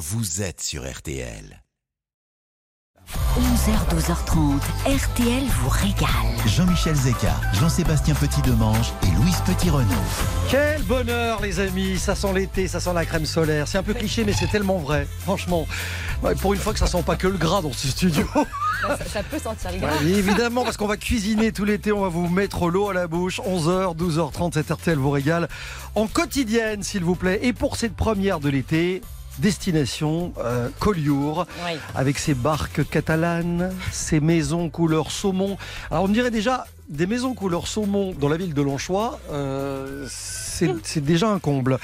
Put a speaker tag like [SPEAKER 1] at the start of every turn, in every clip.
[SPEAKER 1] vous êtes sur RTL.
[SPEAKER 2] 11h, 12h30, RTL vous régale.
[SPEAKER 1] Jean-Michel Zeka, Jean-Sébastien Petit-Demange et Louise Petit-Renaud.
[SPEAKER 3] Quel bonheur, les amis. Ça sent l'été, ça sent la crème solaire. C'est un peu cliché, mais c'est tellement vrai. Franchement, pour une fois que ça sent pas que le gras dans ce studio.
[SPEAKER 4] Ça, ça peut sentir le gras.
[SPEAKER 3] Ouais, évidemment, parce qu'on va cuisiner tout l'été, on va vous mettre l'eau à la bouche. 11h, 12h30, cette RTL vous régale. En quotidienne, s'il vous plaît. Et pour cette première de l'été, destination euh, Collioure,
[SPEAKER 4] Oui.
[SPEAKER 3] avec ses barques catalanes, ses maisons couleur saumon. Alors on dirait déjà, des maisons couleur saumon dans la ville de Lanchois, euh, c'est c'est déjà un comble.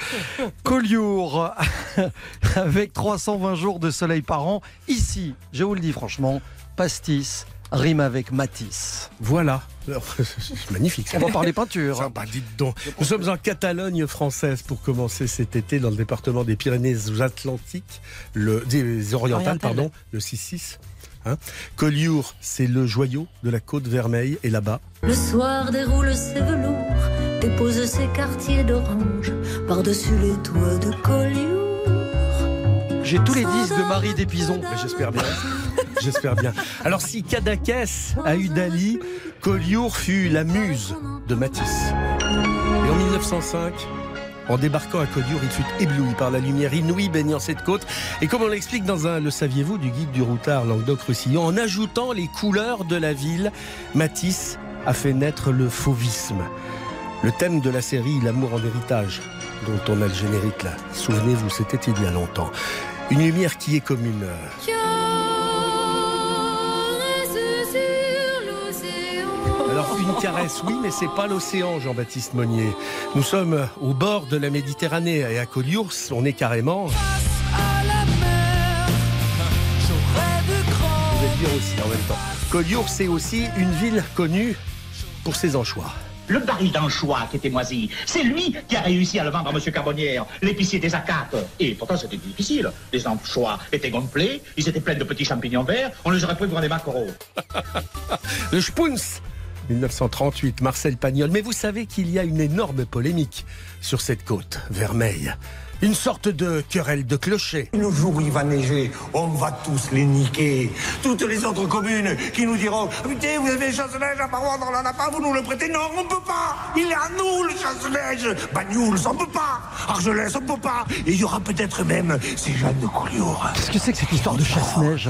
[SPEAKER 3] Collioure, avec 320 jours de soleil par an. Ici, je vous le dis franchement, pastis rime avec Matisse.
[SPEAKER 5] Voilà. C'est magnifique. ça.
[SPEAKER 3] On va parler peinture.
[SPEAKER 5] Sympa, dites donc. Nous sommes en Catalogne française pour commencer cet été dans le département des Pyrénées-Atlantiques, le, des Orientales,
[SPEAKER 4] Orientales.
[SPEAKER 5] pardon, le 6-6. Hein. Collioure, c'est le joyau de la côte vermeille et là-bas.
[SPEAKER 6] Le soir déroule ses velours, dépose ses quartiers d'orange par-dessus les toits de Collioure.
[SPEAKER 3] J'ai tous les disques de Marie Despison.
[SPEAKER 5] Mais J'espère bien. J'espère bien. Alors si Cadaqués a eu Dali, Collioure fut la muse de Matisse. Et en 1905, en débarquant à Collioure, il fut ébloui par la lumière inouïe baignant cette côte. Et comme on l'explique dans un Le saviez-vous du guide du routard Languedoc-Roussillon, en ajoutant les couleurs de la ville, Matisse a fait naître le fauvisme. Le thème de la série L'amour en héritage, dont on a le générique là. Souvenez-vous, c'était il y a longtemps. Une lumière qui est comme une... euh, Alors une caresse, oui, mais c'est pas l'océan, Jean-Baptiste Monnier. Nous sommes au bord de la Méditerranée et à Collioure, on est carrément. Vous êtes dire aussi en même temps. Collioure, c'est aussi une ville connue pour ses anchois.
[SPEAKER 7] Le baril d'anchois qui était moisi, c'est lui qui a réussi à le vendre à Monsieur Carbonnière, l'épicier des Acates. Et pourtant, c'était difficile. Les anchois étaient gonflés, ils étaient pleins de petits champignons verts, on les aurait pris pour des maquereaux.
[SPEAKER 5] Le Spunz 1938, Marcel Pagnol. Mais vous savez qu'il y a une énorme polémique sur cette côte vermeille. Une sorte de querelle de clocher.
[SPEAKER 8] Le jour où il va neiger, on va tous les niquer. Toutes les autres communes qui nous diront Putain, vous avez le chasse-neige à Parois, on n'en a pas, vous nous le prêtez. Non, on peut pas Il est à nous, le chasse-neige Bagnouls, on peut pas Argelès, on peut pas Et il y aura peut-être même ces jeunes de Collioure.
[SPEAKER 3] Qu'est-ce que c'est que cette histoire de chasse-neige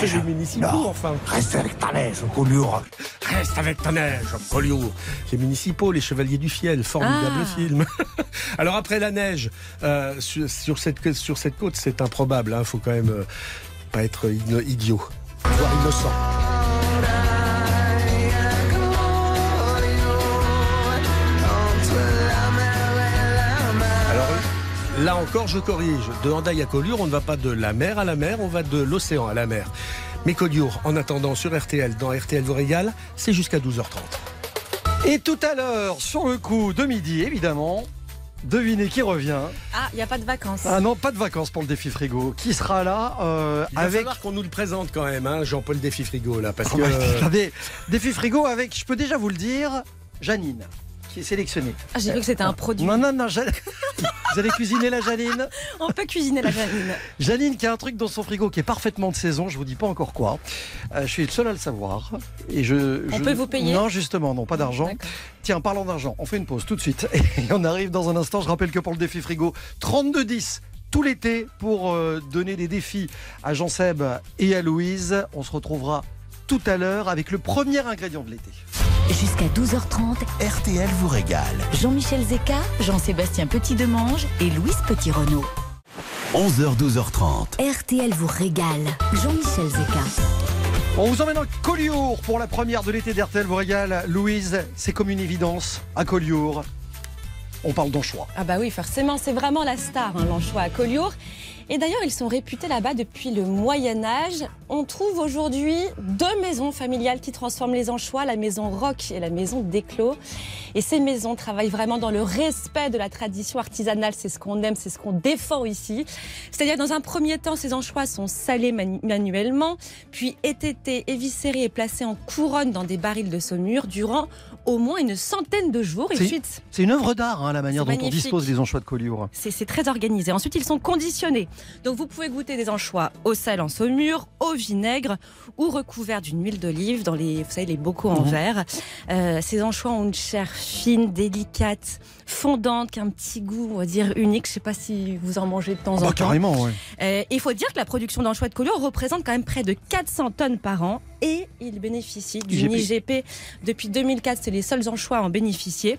[SPEAKER 5] C'est les municipaux,
[SPEAKER 8] Non.
[SPEAKER 5] enfin.
[SPEAKER 8] Reste avec ta neige, Collioure.
[SPEAKER 5] Reste avec ta neige, Collioure. Les municipaux, les chevaliers du fiel, formidable
[SPEAKER 4] Ah.
[SPEAKER 5] film. Alors après la neige, euh, sur, cette, côte, c'est improbable. Il faut quand même euh, pas être idiot, voire innocent. Alors là encore, je corrige. De Handaï à Collioure, on ne va pas de la mer à la mer, on va de l'océan à la mer. Mais Collioure, en attendant, sur RTL, dans RTL vous c'est jusqu'à 12h30.
[SPEAKER 3] Et tout à l'heure, sur le coup de midi, évidemment, devinez qui revient.
[SPEAKER 4] Ah, il n'y a pas de vacances.
[SPEAKER 3] Ah non, pas de vacances pour le défi frigo. Qui sera là euh,
[SPEAKER 5] Il va
[SPEAKER 3] avec
[SPEAKER 5] falloir qu'on nous le présente quand même, hein, Jean-Paul Défi Frigo, là, parce
[SPEAKER 3] Oh,
[SPEAKER 5] que...
[SPEAKER 3] bah, attendez, défi frigo avec, je peux déjà vous le dire, Janine, qui est sélectionnée.
[SPEAKER 4] Ah, j'ai cru que c'était un produit.
[SPEAKER 3] Non, non, non, vous allez cuisiner la Janine.
[SPEAKER 4] On peut cuisiner la janine.
[SPEAKER 3] Janine qui a un truc dans son frigo qui est parfaitement de saison, je vous dis pas encore quoi. Euh, je suis le seul à le savoir. Et je,
[SPEAKER 4] On
[SPEAKER 3] je-
[SPEAKER 4] peut vous payer
[SPEAKER 3] Non, justement, non, pas d'argent. Tiens, parlons d'argent, on fait une pause tout de suite. Et on arrive dans un instant. Je rappelle que pour le défi frigo, 32-10 tout l'été pour euh, donner des défis à Jean-Seb et à Louise. On se retrouvera tout à l'heure avec le premier ingrédient de l'été.
[SPEAKER 2] Jusqu'à 12h30,
[SPEAKER 1] RTL vous régale.
[SPEAKER 2] Jean-Michel Zeka, Jean-Sébastien Petit-Demange et Louise Petit-Renaud.
[SPEAKER 1] 11h, 12h30.
[SPEAKER 2] RTL vous régale. Jean-Michel Zeka.
[SPEAKER 3] On vous emmène en Collioure pour la première de l'été d'RTL vous régale. Louise, c'est comme une évidence. À Collioure, on parle d'anchois.
[SPEAKER 4] Ah bah oui, forcément, c'est vraiment la star, hein, l'anchois à Collioure. Et d'ailleurs, ils sont réputés là-bas depuis le Moyen Âge. On trouve aujourd'hui deux maisons familiales qui transforment les anchois, la maison Roque et la maison Desclos. Et ces maisons travaillent vraiment dans le respect de la tradition artisanale. C'est ce qu'on aime, c'est ce qu'on défend ici. C'est-à-dire, dans un premier temps, ces anchois sont salés manu- manuellement, puis étêtés, éviscérés et placés en couronne dans des barils de saumure durant au moins une centaine de jours. Et
[SPEAKER 3] C'est-
[SPEAKER 4] ensuite,
[SPEAKER 3] C'est une œuvre d'art, hein, la manière dont on dispose des anchois de Collioure.
[SPEAKER 4] c'est c'est très organisé. Ensuite, ils sont conditionnés Donc vous pouvez goûter des anchois au sel en saumure, au vinaigre ou recouverts d'une huile d'olive dans les, vous savez, les bocaux en
[SPEAKER 3] Mhm.
[SPEAKER 4] verre. Euh, ces anchois ont une chair fine, délicate, fondante, qui a un petit goût, on va dire, unique. Je sais pas si vous en mangez de temps en
[SPEAKER 3] Bah,
[SPEAKER 4] temps.
[SPEAKER 3] carrément, ouais.
[SPEAKER 4] Euh, il faut dire que la production d'anchois de Collioure représente quand même près de 400 tonnes par an et il bénéficie d'une
[SPEAKER 3] IGP.
[SPEAKER 4] IGP. Depuis 2004, c'est les seuls anchois à en bénéficier.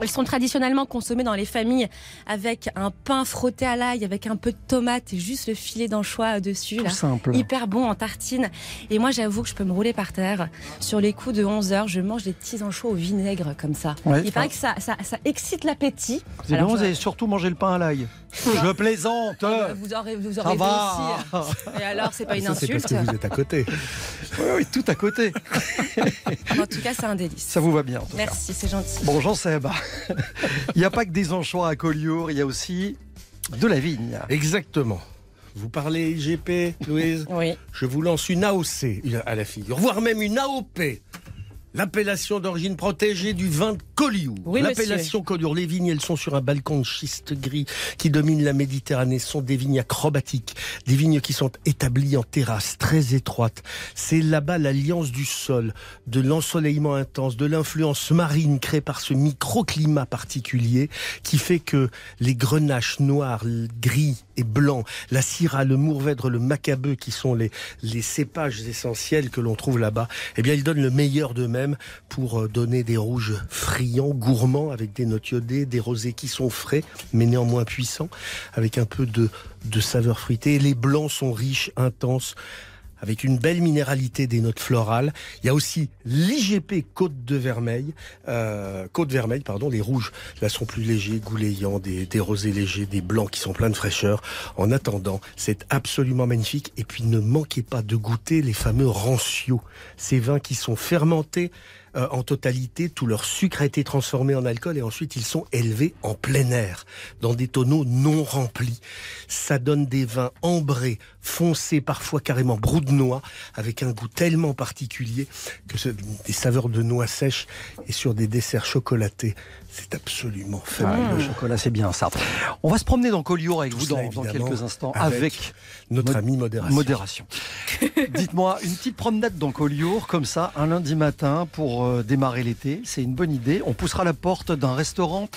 [SPEAKER 4] Elles sont traditionnellement consommées dans les familles avec un pain frotté à l'ail, avec un peu de tomate et juste le filet d'anchois dessus.
[SPEAKER 3] Tout
[SPEAKER 4] Là.
[SPEAKER 3] simple.
[SPEAKER 4] Hyper bon en tartine. Et moi, j'avoue que je peux me rouler par terre. Sur les coups de 11 heures, je mange des petits anchois au vinaigre comme ça.
[SPEAKER 3] Ouais,
[SPEAKER 4] Il paraît que ça, ça, ça excite l'appétit.
[SPEAKER 3] C'est bien, vous
[SPEAKER 4] je-
[SPEAKER 3] avez surtout mangé le pain à l'ail. Je plaisante.
[SPEAKER 4] Ah, Vous aurez, vous
[SPEAKER 3] Ça
[SPEAKER 4] aurez
[SPEAKER 3] va.
[SPEAKER 4] aussi. Et alors, c'est pas une
[SPEAKER 5] Ça, c'est parce
[SPEAKER 4] insulte.
[SPEAKER 5] que vous êtes à côté.
[SPEAKER 3] Oui, oui, tout à côté.
[SPEAKER 4] En tout cas, c'est un délice.
[SPEAKER 3] Ça vous va bien. en tout cas.
[SPEAKER 4] Merci, c'est gentil.
[SPEAKER 3] Bon, j'en sais. bah. Il n'y a pas que des anchois à Collioure, il y a aussi de la vigne.
[SPEAKER 5] Exactement. Vous parlez IGP, Louise?
[SPEAKER 4] Oui.
[SPEAKER 5] Je vous lance une AOC à la figure, voire même une AOP. L'appellation d'origine protégée du vin de Collioure.
[SPEAKER 4] Oui,
[SPEAKER 5] L'appellation Collioure. Les vignes, elles sont sur un balcon de schiste gris qui domine la Méditerranée. Ce sont des vignes acrobatiques, des vignes qui sont établies en terrasse très étroite. C'est là-bas l'alliance du sol, de l'ensoleillement intense, de l'influence marine créée par ce microclimat particulier qui fait que les grenaches noirs, gris et la syrah, le mourvèdre, le macabeu, qui sont les, cépages essentiels que l'on trouve là-bas, eh bien, ils donnent le meilleur d'eux-mêmes pour euh, donner des rouges friands, gourmands, avec des notes iodées, des rosés qui sont frais, mais néanmoins puissants, avec un peu de, saveur fruitée. Les blancs sont riches, intenses, avec une belle minéralité des notes florales. Il y a aussi l'IGP Côte de Vermeil, euh, Côte Vermeil, pardon, les rouges là sont plus légers, goulayants, des, rosés légers, des blancs qui sont pleins de fraîcheur. En attendant, c'est absolument magnifique. Et puis ne manquez pas de goûter les fameux rancios, ces vins qui sont fermentés euh, en totalité, tout leur sucre a été transformé en alcool et ensuite ils sont élevés en plein air, dans des tonneaux non remplis. Ça donne des vins ambrés, foncés, parfois carrément brou de noix, avec un goût tellement particulier que ce- des saveurs de noix sèches et sur des desserts chocolatés. C'est absolument fabuleux.
[SPEAKER 3] le chocolat, c'est bien ça. On va se promener dans Collioure avec
[SPEAKER 5] Tout
[SPEAKER 3] vous dans, quelques instants
[SPEAKER 5] avec
[SPEAKER 3] avec
[SPEAKER 5] Notre ami modération.
[SPEAKER 3] modération. Dites-moi, une petite promenade dans Collioure, comme ça, un lundi matin pour euh, démarrer l'été, c'est une bonne idée. On poussera la porte d'un restaurant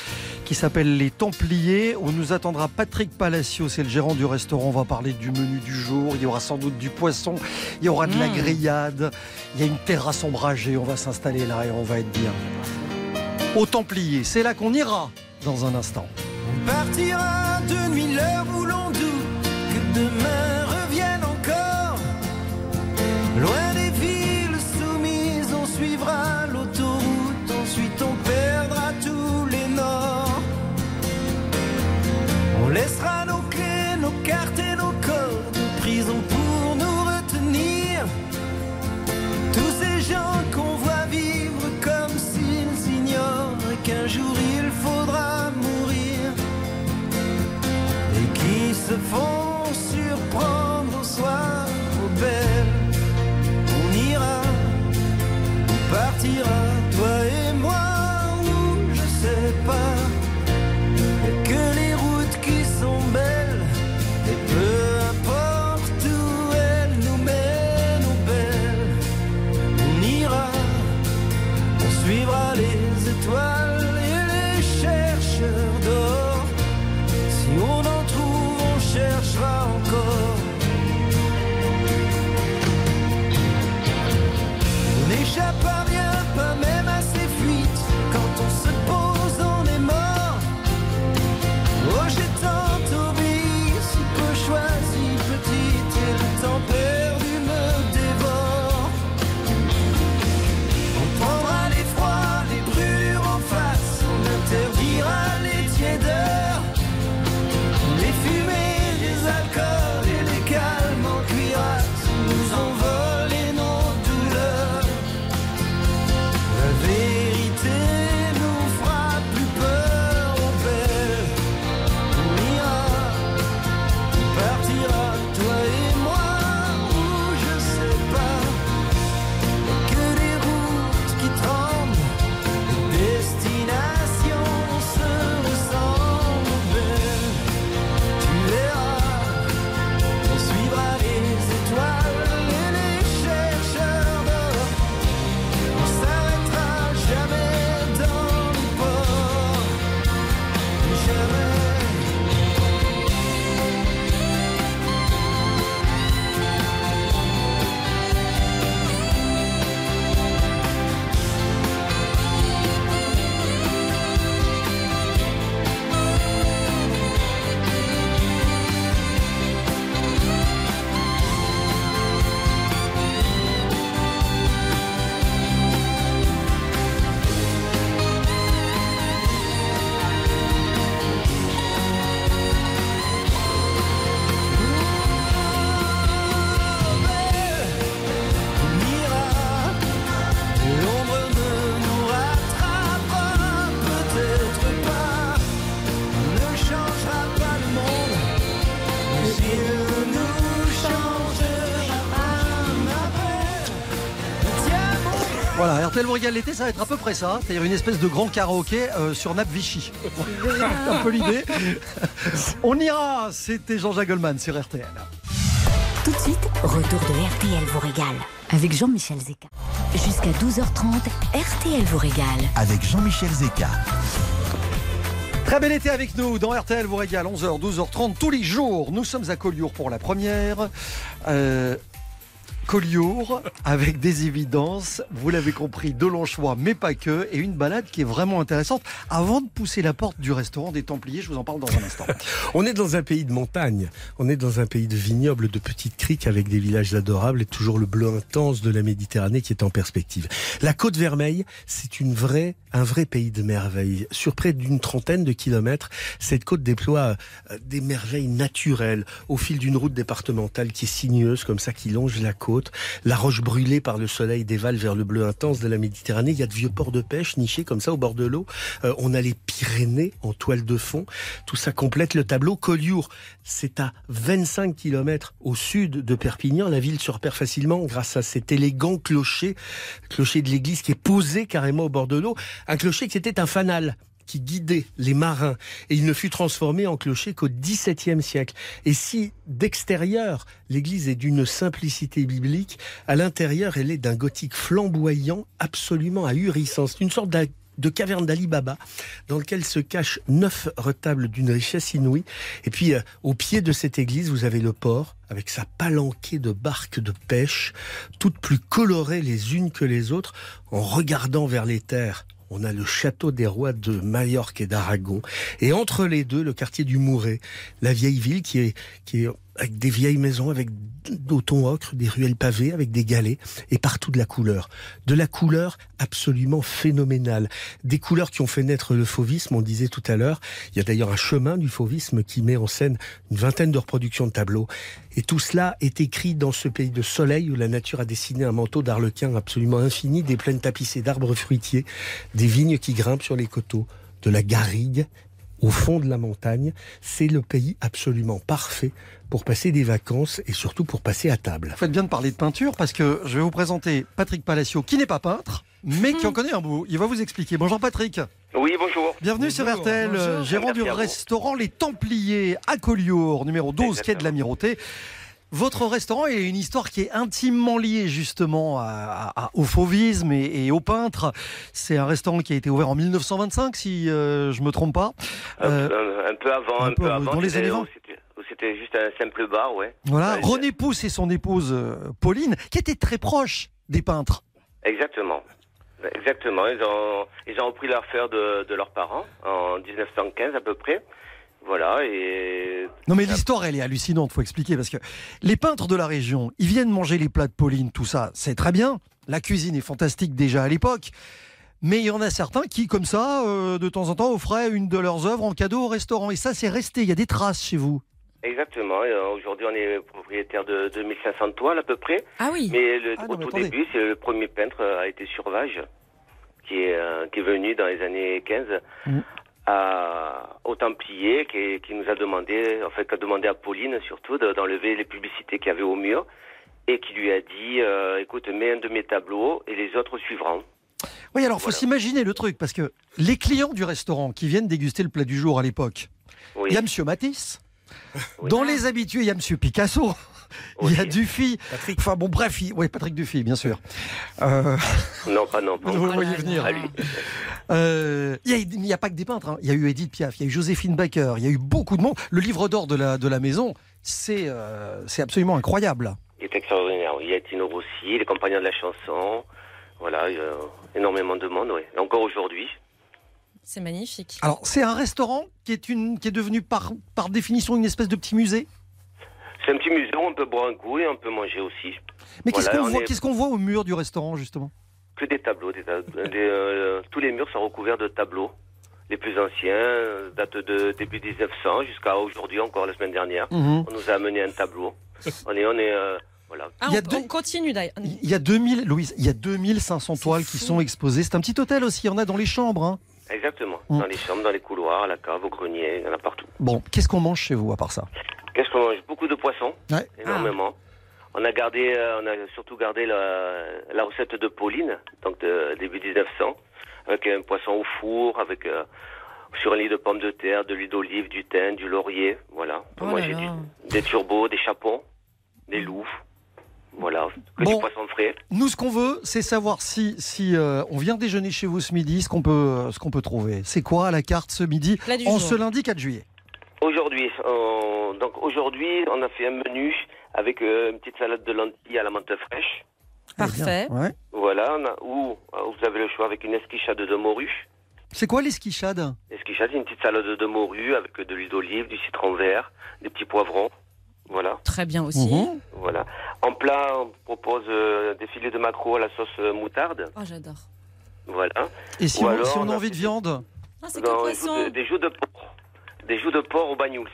[SPEAKER 3] qui s'appelle Les Templiers, où nous attendra Patrick Palacio, c'est le gérant du restaurant. On va parler du menu du jour, il y aura sans doute du poisson, il y aura de la
[SPEAKER 4] Mm.
[SPEAKER 3] grillade, il y a une terrasse ombragée, on va s'installer là et on va être bien. Aux Templiers, c'est là qu'on ira dans un instant.
[SPEAKER 9] On partira de nuit l'heure où l'on doute que demain qui se
[SPEAKER 3] RTL vous régale l'été, ça va être à peu près ça. C'est-à-dire une espèce de grand karaoké euh, sur nappe Vichy. un peu l'idée. On ira, c'était Jean-Jacques Goldman sur RTL.
[SPEAKER 2] Tout de suite, retour de RTL vous régale avec Jean-Michel Zeka. Jusqu'à 12h30, RTL vous régale.
[SPEAKER 1] Avec Jean-Michel Zeka.
[SPEAKER 3] Très bel été avec nous dans RTL vous régale 11h, 12h30 tous les jours. Nous sommes à Collioure pour la première. Euh, Collioure avec des évidences, vous l'avez compris, de longs choix, mais pas que, et une balade qui est vraiment intéressante. Avant de pousser la porte du restaurant des Templiers, je vous en parle dans un instant.
[SPEAKER 5] On est dans un pays de montagne, on est dans un pays de vignobles, de petites criques avec des villages adorables et toujours le bleu intense de la Méditerranée qui est en perspective. La côte vermeille, c'est une vraie, un vrai pays de merveilles. Sur près d'une trentaine de kilomètres, cette côte déploie euh, des merveilles naturelles au fil d'une route départementale qui est sinueuse comme ça, qui longe la côte. La roche brûlée par le soleil dévale vers le bleu intense de la Méditerranée. Il y a de vieux ports de pêche nichés comme ça au bord de l'eau. Euh, on a les Pyrénées en toile de fond. Tout ça complète le tableau. Collioure, c'est à 25 km au sud de Perpignan. La ville se repère facilement grâce à cet élégant clocher, clocher de l'église qui est posé carrément au bord de l'eau. Un clocher qui était un fanal qui guidait les marins et il ne fut transformé en clocher qu'au XVIIe siècle. Et si d'extérieur l'église est d'une simplicité biblique, à l'intérieur elle est d'un gothique flamboyant absolument ahurissant. C'est une sorte de caverne d'Ali Baba dans lequel se cachent neuf retables d'une richesse inouïe. Et puis euh, au pied de cette église, vous avez le port avec sa palanquée de barques de pêche, toutes plus colorées les unes que les autres, en regardant vers les terres. On a le château des rois de Majorque et d'Aragon. Et entre les deux, le quartier du Mouret, la vieille ville qui est, qui est avec des vieilles maisons, avec d'autons ocre, des ruelles pavées, avec des galets, et partout de la couleur. De la couleur absolument phénoménale. Des couleurs qui ont fait naître le fauvisme, on disait tout à l'heure. Il y a d'ailleurs un chemin du fauvisme qui met en scène une vingtaine de reproductions de tableaux. Et tout cela est écrit dans ce pays de soleil où la nature a dessiné un manteau d'arlequin absolument infini, des plaines tapissées d'arbres fruitiers, des vignes qui grimpent sur les coteaux, de la garrigue au fond de la montagne. C'est le pays absolument parfait pour passer des vacances et surtout pour passer à table.
[SPEAKER 3] Vous faites bien de parler de peinture parce que je vais vous présenter Patrick Palacio qui n'est pas peintre, mais qui en connaît un bout. Il va vous expliquer. Bonjour Patrick.
[SPEAKER 10] Oui, bonjour.
[SPEAKER 3] Bienvenue sur RTL,
[SPEAKER 5] bonjour.
[SPEAKER 3] gérant
[SPEAKER 10] Merci
[SPEAKER 3] du restaurant Les Templiers à Collioure, numéro 12, quai de l'Amirauté. Votre restaurant il a une histoire qui est intimement liée justement à- à- au fauvisme et, et au peintre. C'est un restaurant qui a été ouvert en 1925, si euh, je me trompe pas.
[SPEAKER 10] Un,
[SPEAKER 3] Euh,
[SPEAKER 10] un- un peu avant,
[SPEAKER 3] un
[SPEAKER 10] un,
[SPEAKER 3] peu
[SPEAKER 10] peu avant.
[SPEAKER 3] dans les années 20.
[SPEAKER 10] où c'était- juste un simple bar, ouais.
[SPEAKER 3] voilà,
[SPEAKER 10] Ouais,
[SPEAKER 3] René Pousse et son épouse euh, Pauline, qui étaient très proches des peintres.
[SPEAKER 10] Exactement. Exactement. Ils ont, ils ont repris l'affaire de, de leurs parents en 1915 à peu près. Voilà, et
[SPEAKER 3] Non mais l'histoire elle est hallucinante, faut expliquer parce que les peintres de la région, ils viennent manger les plats de Pauline, tout ça, c'est très bien. La cuisine est fantastique déjà à l'époque. Mais il y en a certains qui, comme ça, euh, de temps en temps, offraient une de leurs œuvres en cadeau au restaurant. Et ça, c'est resté. Il y a des traces chez vous.
[SPEAKER 10] exactement. Euh, Aujourd'hui, on est propriétaire de 2500 toiles à peu près.
[SPEAKER 4] Ah oui.
[SPEAKER 10] Mais le,
[SPEAKER 3] Ah non,
[SPEAKER 10] au
[SPEAKER 3] mais
[SPEAKER 10] tout
[SPEAKER 3] attendez.
[SPEAKER 10] début, c'est le premier peintre euh, a été Survage, qui est, euh, qui est venu dans les années 15
[SPEAKER 3] Mm.
[SPEAKER 10] À, au Templier, qui, qui nous a demandé, en fait, qui a demandé à Pauline surtout de- d'enlever les publicités qu'il y avait au mur et qui lui a dit, euh, écoute, mets un de mes tableaux et les autres suivront.
[SPEAKER 3] Oui, alors faut
[SPEAKER 10] Voilà.
[SPEAKER 3] s'imaginer le truc, parce que les clients du restaurant qui viennent déguster le plat du jour à l'époque,
[SPEAKER 10] Oui.
[SPEAKER 3] il y a Monsieur Matisse.
[SPEAKER 10] Oui.
[SPEAKER 3] Dans les habitués, il y a Monsieur Picasso. Il y a. Dufy.
[SPEAKER 5] Patrick.
[SPEAKER 3] Enfin bon, bref, il- oui, Patrick Dufy, bien sûr. Euh,
[SPEAKER 10] Non, pas non. Pas
[SPEAKER 3] vous voyez venir. Euh, Il y a- il n'y a, pas que des peintres. hein. Il y a eu Edith Piaf, il y a eu Joséphine Baker, il y a eu beaucoup de monde. Le livre d'or de la, de la maison, c'est euh, c'est absolument incroyable.
[SPEAKER 10] Il est extraordinaire. Il y a Tino Rossi, les compagnons de la chanson. Voilà, il y a énormément de monde, oui. Et encore aujourd'hui.
[SPEAKER 4] C'est magnifique.
[SPEAKER 3] Alors, c'est un restaurant qui est, une, qui est devenu par, par définition une espèce de petit musée?
[SPEAKER 10] C'est un petit musée où on peut boire un coup et on peut manger aussi.
[SPEAKER 3] Mais qu'est-ce qu'on
[SPEAKER 10] on
[SPEAKER 3] voit,
[SPEAKER 10] est-
[SPEAKER 3] qu'est-ce qu'on voit au mur du restaurant, justement?
[SPEAKER 10] Que des tableaux. Des tab- des, euh, tous les murs sont recouverts de tableaux. Les plus anciens euh, datent de début 1900 jusqu'à aujourd'hui, encore la semaine dernière.
[SPEAKER 3] Mhm.
[SPEAKER 10] On nous a amené un tableau. On est, on est, euh, voilà.
[SPEAKER 4] Ah,
[SPEAKER 3] Il y a
[SPEAKER 4] on,
[SPEAKER 3] deux-
[SPEAKER 4] on continue d'ailleurs.
[SPEAKER 3] Il y a 2000, Louise, il y a 2500 toiles qui sont exposées. C'est un petit hôtel aussi, il y en a dans les chambres. hein.
[SPEAKER 10] Exactement.
[SPEAKER 3] Mm.
[SPEAKER 10] Dans les chambres, dans les couloirs, à la cave, au grenier, il y en a partout.
[SPEAKER 3] Bon, qu'est-ce qu'on mange chez vous à part ça?
[SPEAKER 10] Qu'est-ce qu'on mange? Beaucoup de poissons,
[SPEAKER 3] Ouais.
[SPEAKER 10] énormément. On a gardé, euh, on a surtout gardé la, la recette de Pauline, donc de début 1900, avec un poisson au four, avec euh, sur un lit de pommes de terre, de l'huile d'olive, du thym, du laurier, voilà.
[SPEAKER 11] Oh
[SPEAKER 10] Moi j'ai des turbos, des chapons, des loups, voilà, que
[SPEAKER 3] Bon.
[SPEAKER 10] du poisson frais.
[SPEAKER 3] Nous, ce qu'on veut, c'est savoir si, si euh, on vient déjeuner chez vous ce midi, ce qu'on peut, euh, ce qu'on peut trouver. C'est quoi à la carte ce midi, en ce lundi 4 juillet
[SPEAKER 10] Aujourd'hui, on- donc aujourd'hui, on a fait un menu avec euh, une petite salade de lentilles à la menthe fraîche.
[SPEAKER 4] Parfait.
[SPEAKER 3] Ouais.
[SPEAKER 10] Voilà, on a- ou euh, vous avez le choix avec une esquichade de morue.
[SPEAKER 3] C'est quoi l'esquichade
[SPEAKER 10] Esquichade, c'est une petite salade de morue avec de l'huile d'olive, du citron vert, des petits poivrons. Voilà,
[SPEAKER 4] Très bien aussi.
[SPEAKER 3] Mhm.
[SPEAKER 10] voilà. En plat, on propose euh, des filets de maquereau à la sauce euh, moutarde.
[SPEAKER 4] Oh, j'adore.
[SPEAKER 10] Voilà.
[SPEAKER 3] Et si,
[SPEAKER 10] Ou
[SPEAKER 3] on,
[SPEAKER 10] alors,
[SPEAKER 3] si on a
[SPEAKER 10] on a
[SPEAKER 3] envie de viande
[SPEAKER 4] Ah, c'est
[SPEAKER 10] Non,
[SPEAKER 4] que
[SPEAKER 10] des, joues de, des joues de porc. Des joues de porc au bagnouls.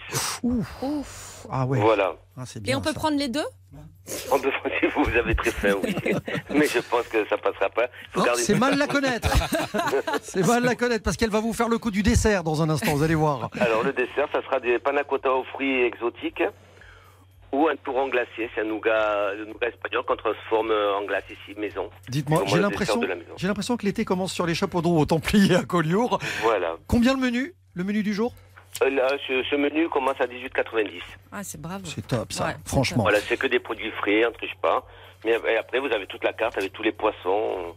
[SPEAKER 4] Ouf.
[SPEAKER 3] Ah ouais.
[SPEAKER 10] Voilà.
[SPEAKER 3] Ah, c'est
[SPEAKER 4] Et on peut
[SPEAKER 3] ça.
[SPEAKER 4] prendre les deux?
[SPEAKER 10] On peut si vous, vous avez très faim, oui. Mais je pense que ça passera pas. Faut
[SPEAKER 3] Non,
[SPEAKER 10] garder-
[SPEAKER 3] c'est mal la connaître. c'est mal la connaître parce qu'elle va vous faire le coup du dessert dans un instant, vous allez voir.
[SPEAKER 10] Alors le dessert, ça sera des panna cotta aux fruits exotiques ou un touron glacé. C'est un nougat, le nougat espagnol qu'on transforme en glace ici, maison.
[SPEAKER 3] Dites-moi, j'ai l'impression,
[SPEAKER 10] dessert de la maison.
[SPEAKER 3] j'ai l'impression que l'été commence sur les chapeaux au Templier à Collioure.
[SPEAKER 10] Voilà.
[SPEAKER 3] Combien le menu Le menu du jour?
[SPEAKER 10] Euh, Là, ce, ce menu commence à 18,90.
[SPEAKER 4] Ah, c'est bravo.
[SPEAKER 3] C'est top ça,
[SPEAKER 4] Ouais,
[SPEAKER 3] franchement.
[SPEAKER 10] Voilà, c'est que des produits frais, on ne triche pas. Mais et après, vous avez toute la carte avec tous les poissons.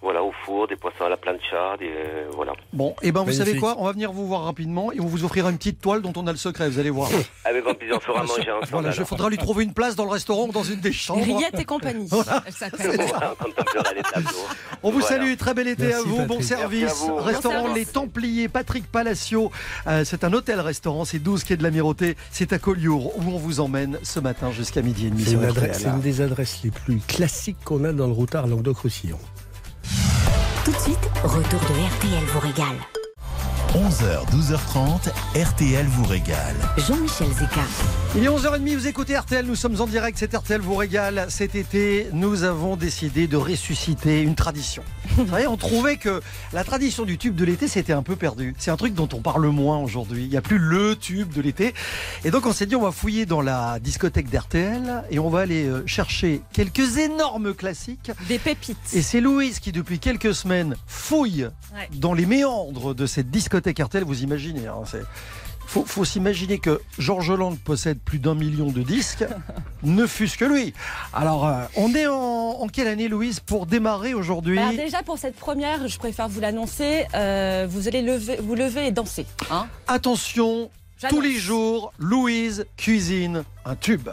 [SPEAKER 10] Voilà, au four, des poissons à la plancha, des, voilà.
[SPEAKER 3] Bon, et ben vous
[SPEAKER 5] Magnifique.
[SPEAKER 3] savez quoi? On va venir vous voir rapidement et on vous offrira une petite toile dont on a le secret, vous allez voir.
[SPEAKER 10] Avec un plaisir, on fera manger ensemble.
[SPEAKER 3] Voilà, il faudra lui trouver une place dans le restaurant ou dans une des chambres.
[SPEAKER 4] Riette et compagnie.
[SPEAKER 3] Voilà.
[SPEAKER 4] Elle s'appelle.
[SPEAKER 10] Voilà, on
[SPEAKER 3] vous
[SPEAKER 10] Voilà.
[SPEAKER 3] salue, très bel été
[SPEAKER 5] Merci,
[SPEAKER 3] à vous, bon service.
[SPEAKER 10] Vous.
[SPEAKER 3] Restaurant
[SPEAKER 4] Bon
[SPEAKER 3] Les. Templiers, Patrick Palacio. Euh, c'est un hôtel-restaurant, c'est 12 quai de l'Amirauté, c'est à Collioure où on vous emmène ce matin jusqu'à midi et demi
[SPEAKER 5] C'est une, une des adresses les plus classiques qu'on a dans le routard Languedoc-Roussillon.
[SPEAKER 2] Tout de suite, retour de RTL vous régale.
[SPEAKER 1] 11h, 12h30, RTL vous régale.
[SPEAKER 2] Jean-Michel Zeka.
[SPEAKER 3] Il est 11h30, vous écoutez RTL, nous sommes en direct, c'est RTL vous régale. Cet été, nous avons décidé de ressusciter une tradition. Vous savez, on trouvait que la tradition du tube de l'été, c'était un peu perdu. C'est un truc dont on parle moins aujourd'hui. Il n'y a plus le tube de l'été. Et donc, on s'est dit, on va fouiller dans la discothèque d'RTL et on va aller euh, chercher quelques énormes classiques.
[SPEAKER 4] Des pépites.
[SPEAKER 3] Et c'est Louise qui, depuis quelques semaines, fouille
[SPEAKER 4] Ouais.
[SPEAKER 3] dans les méandres de cette discothèque RTL. Vous imaginez, hein, c'est. Faut, faut s'imaginer que Georges Lang possède plus d'un million de disques, ne fût-ce que lui. Alors, euh, on est en, en quelle année, Louise, pour démarrer aujourd'hui
[SPEAKER 4] Alors déjà pour cette première, je préfère vous l'annoncer, euh, vous allez lever, vous lever et danser. Hein
[SPEAKER 3] Attention,
[SPEAKER 4] J'annonce.
[SPEAKER 3] tous les jours, Louise cuisine un tube.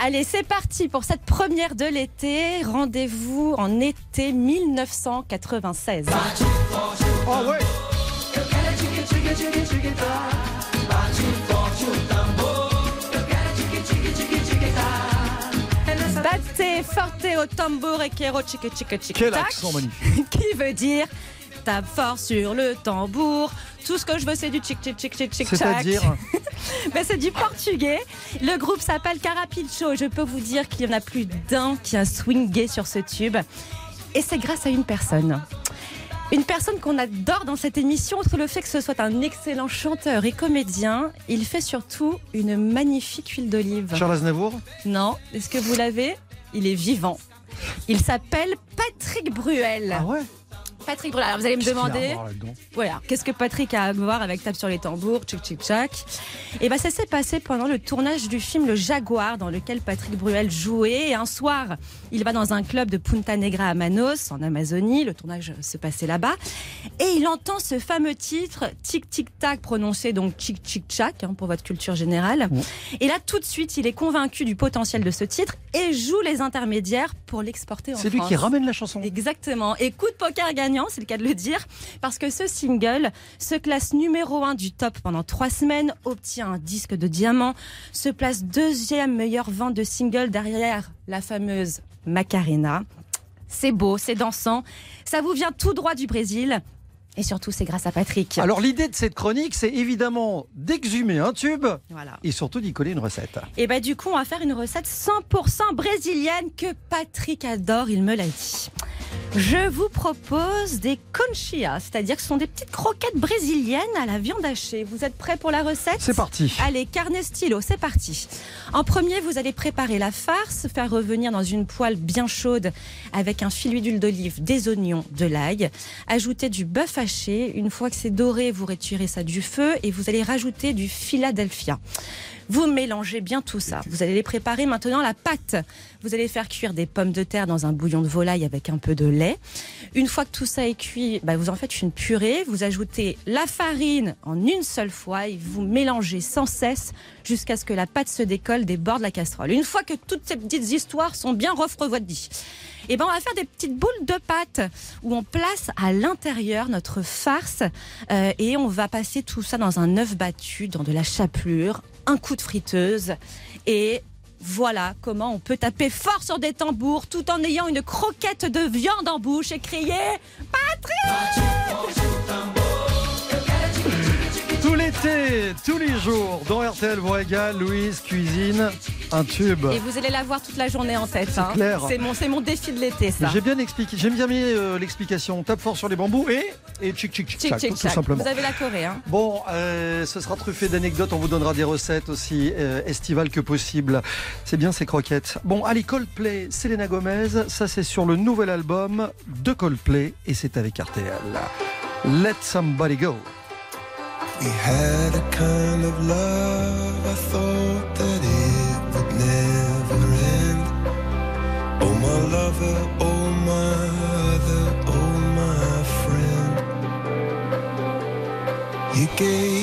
[SPEAKER 4] Allez, c'est parti pour cette première de l'été. Rendez-vous en été 1996.
[SPEAKER 3] Oh ouais
[SPEAKER 4] Battez forte au tambour et kero chique chique chique
[SPEAKER 3] Quel
[SPEAKER 4] tac.
[SPEAKER 3] accent magnifique
[SPEAKER 4] Qui veut dire tape fort sur le tambour. Tout ce que je veux, c'est du chic chic chic chic chic tac.
[SPEAKER 3] C'est-à-dire
[SPEAKER 4] Ben, c'est du portugais. Le groupe s'appelle Carapicho. Je peux vous dire qu'il y en a plus d'un qui a swingé sur ce tube. Et c'est grâce à une personne. Une personne qu'on adore dans cette émission, outre le fait que ce soit un excellent chanteur et comédien, il fait surtout une magnifique huile d'olive.
[SPEAKER 3] Charles Aznavour
[SPEAKER 4] Non, est-ce que vous l'avez? Il est vivant. Il s'appelle Patrick Bruel.
[SPEAKER 3] Ah ouais?
[SPEAKER 4] Patrick Bruel. Alors vous allez me demander, voilà, qu'est-ce que Patrick a à voir avec Tape sur les tambours, tchic tchic tchac Et ben ça s'est passé pendant le tournage du film Le Jaguar, dans lequel Patrick Bruel jouait. Et un soir, il va dans un club de Punta Negra à Manos, en Amazonie. Le tournage se passait là-bas. Et il entend ce fameux titre, tic tic tac, prononcé donc tchic tchic tchac, hein, pour votre culture générale. Et là, tout de suite, il est convaincu du potentiel de ce titre et joue les intermédiaires pour l'exporter en
[SPEAKER 3] C'est lui
[SPEAKER 4] France.
[SPEAKER 3] qui ramène la chanson.
[SPEAKER 4] Exactement. Et coup de poker gagnant, c'est le cas de le dire, parce que ce single se classe numéro un du top pendant trois semaines, obtient un disque de diamant, se place deuxième meilleure vente de single derrière la fameuse Macarena. C'est beau, c'est dansant, ça vous vient tout droit du Brésil. Et surtout, c'est grâce à Patrick.
[SPEAKER 3] Alors l'idée de cette chronique, c'est évidemment d'exhumer un tube
[SPEAKER 4] Voilà.
[SPEAKER 3] et surtout d'y coller une recette.
[SPEAKER 4] Et bah du coup, on va faire une recette 100% brésilienne que Patrick adore, il me l'a dit. Je vous propose des conchillas, c'est-à-dire que ce sont des petites croquettes brésiliennes à la viande hachée. Vous êtes prêts pour la recette?
[SPEAKER 3] C'est parti.
[SPEAKER 4] Allez, carnet stylo, c'est parti. En premier, vous allez préparer la farce, faire revenir dans une poêle bien chaude avec un filet d'huile d'olive, des oignons, de l'ail. Ajouter du bœuf haché. Une fois que c'est doré, vous retirez ça du feu et vous allez rajouter du Philadelphia. Vous mélangez bien tout ça. Vous allez les préparer maintenant la pâte. Vous allez faire cuire des pommes de terre dans un bouillon de volaille avec un peu de lait. Une fois que tout ça est cuit, bah, vous en faites une purée. Vous ajoutez la farine en une seule fois et vous mélangez sans cesse jusqu'à ce que la pâte se décolle des bords de la casserole. Une fois que toutes ces petites histoires sont bien refroidies, et ben on va faire des petites boules de pâte où on place à l'intérieur notre farce euh, et on va passer tout ça dans un œuf battu, dans de la chapelure, un coup de friteuse et voilà comment on peut taper fort sur des tambours tout en ayant une croquette de viande en bouche et crier Patrick
[SPEAKER 3] Tous les jours, dans RTL vous régale, Louise cuisine un tube.
[SPEAKER 4] Et vous allez l'avoir toute la journée en tête. hein.
[SPEAKER 3] clair.
[SPEAKER 4] C'est mon, c'est mon défi de l'été, ça.
[SPEAKER 3] J'ai bien expliqué, j'aime bien mis euh, l'explication. On tape fort sur les bambous et et tchic tchic tchic,
[SPEAKER 4] Tchic,
[SPEAKER 3] tchac,
[SPEAKER 4] tchic,
[SPEAKER 3] tout simplement.
[SPEAKER 4] Vous avez la Corée. Hein.
[SPEAKER 3] Bon, euh, ce sera truffé d'anecdotes. On vous donnera des recettes aussi euh, estivales que possible. C'est bien ces croquettes. Bon, allez, Coldplay, Selena Gomez. Ça, c'est sur le nouvel album de Coldplay et c'est avec RTL. Let somebody go.
[SPEAKER 12] We had a kind of love, I thought that it would never end. Oh, my lover, oh, my other, oh, my friend. You gave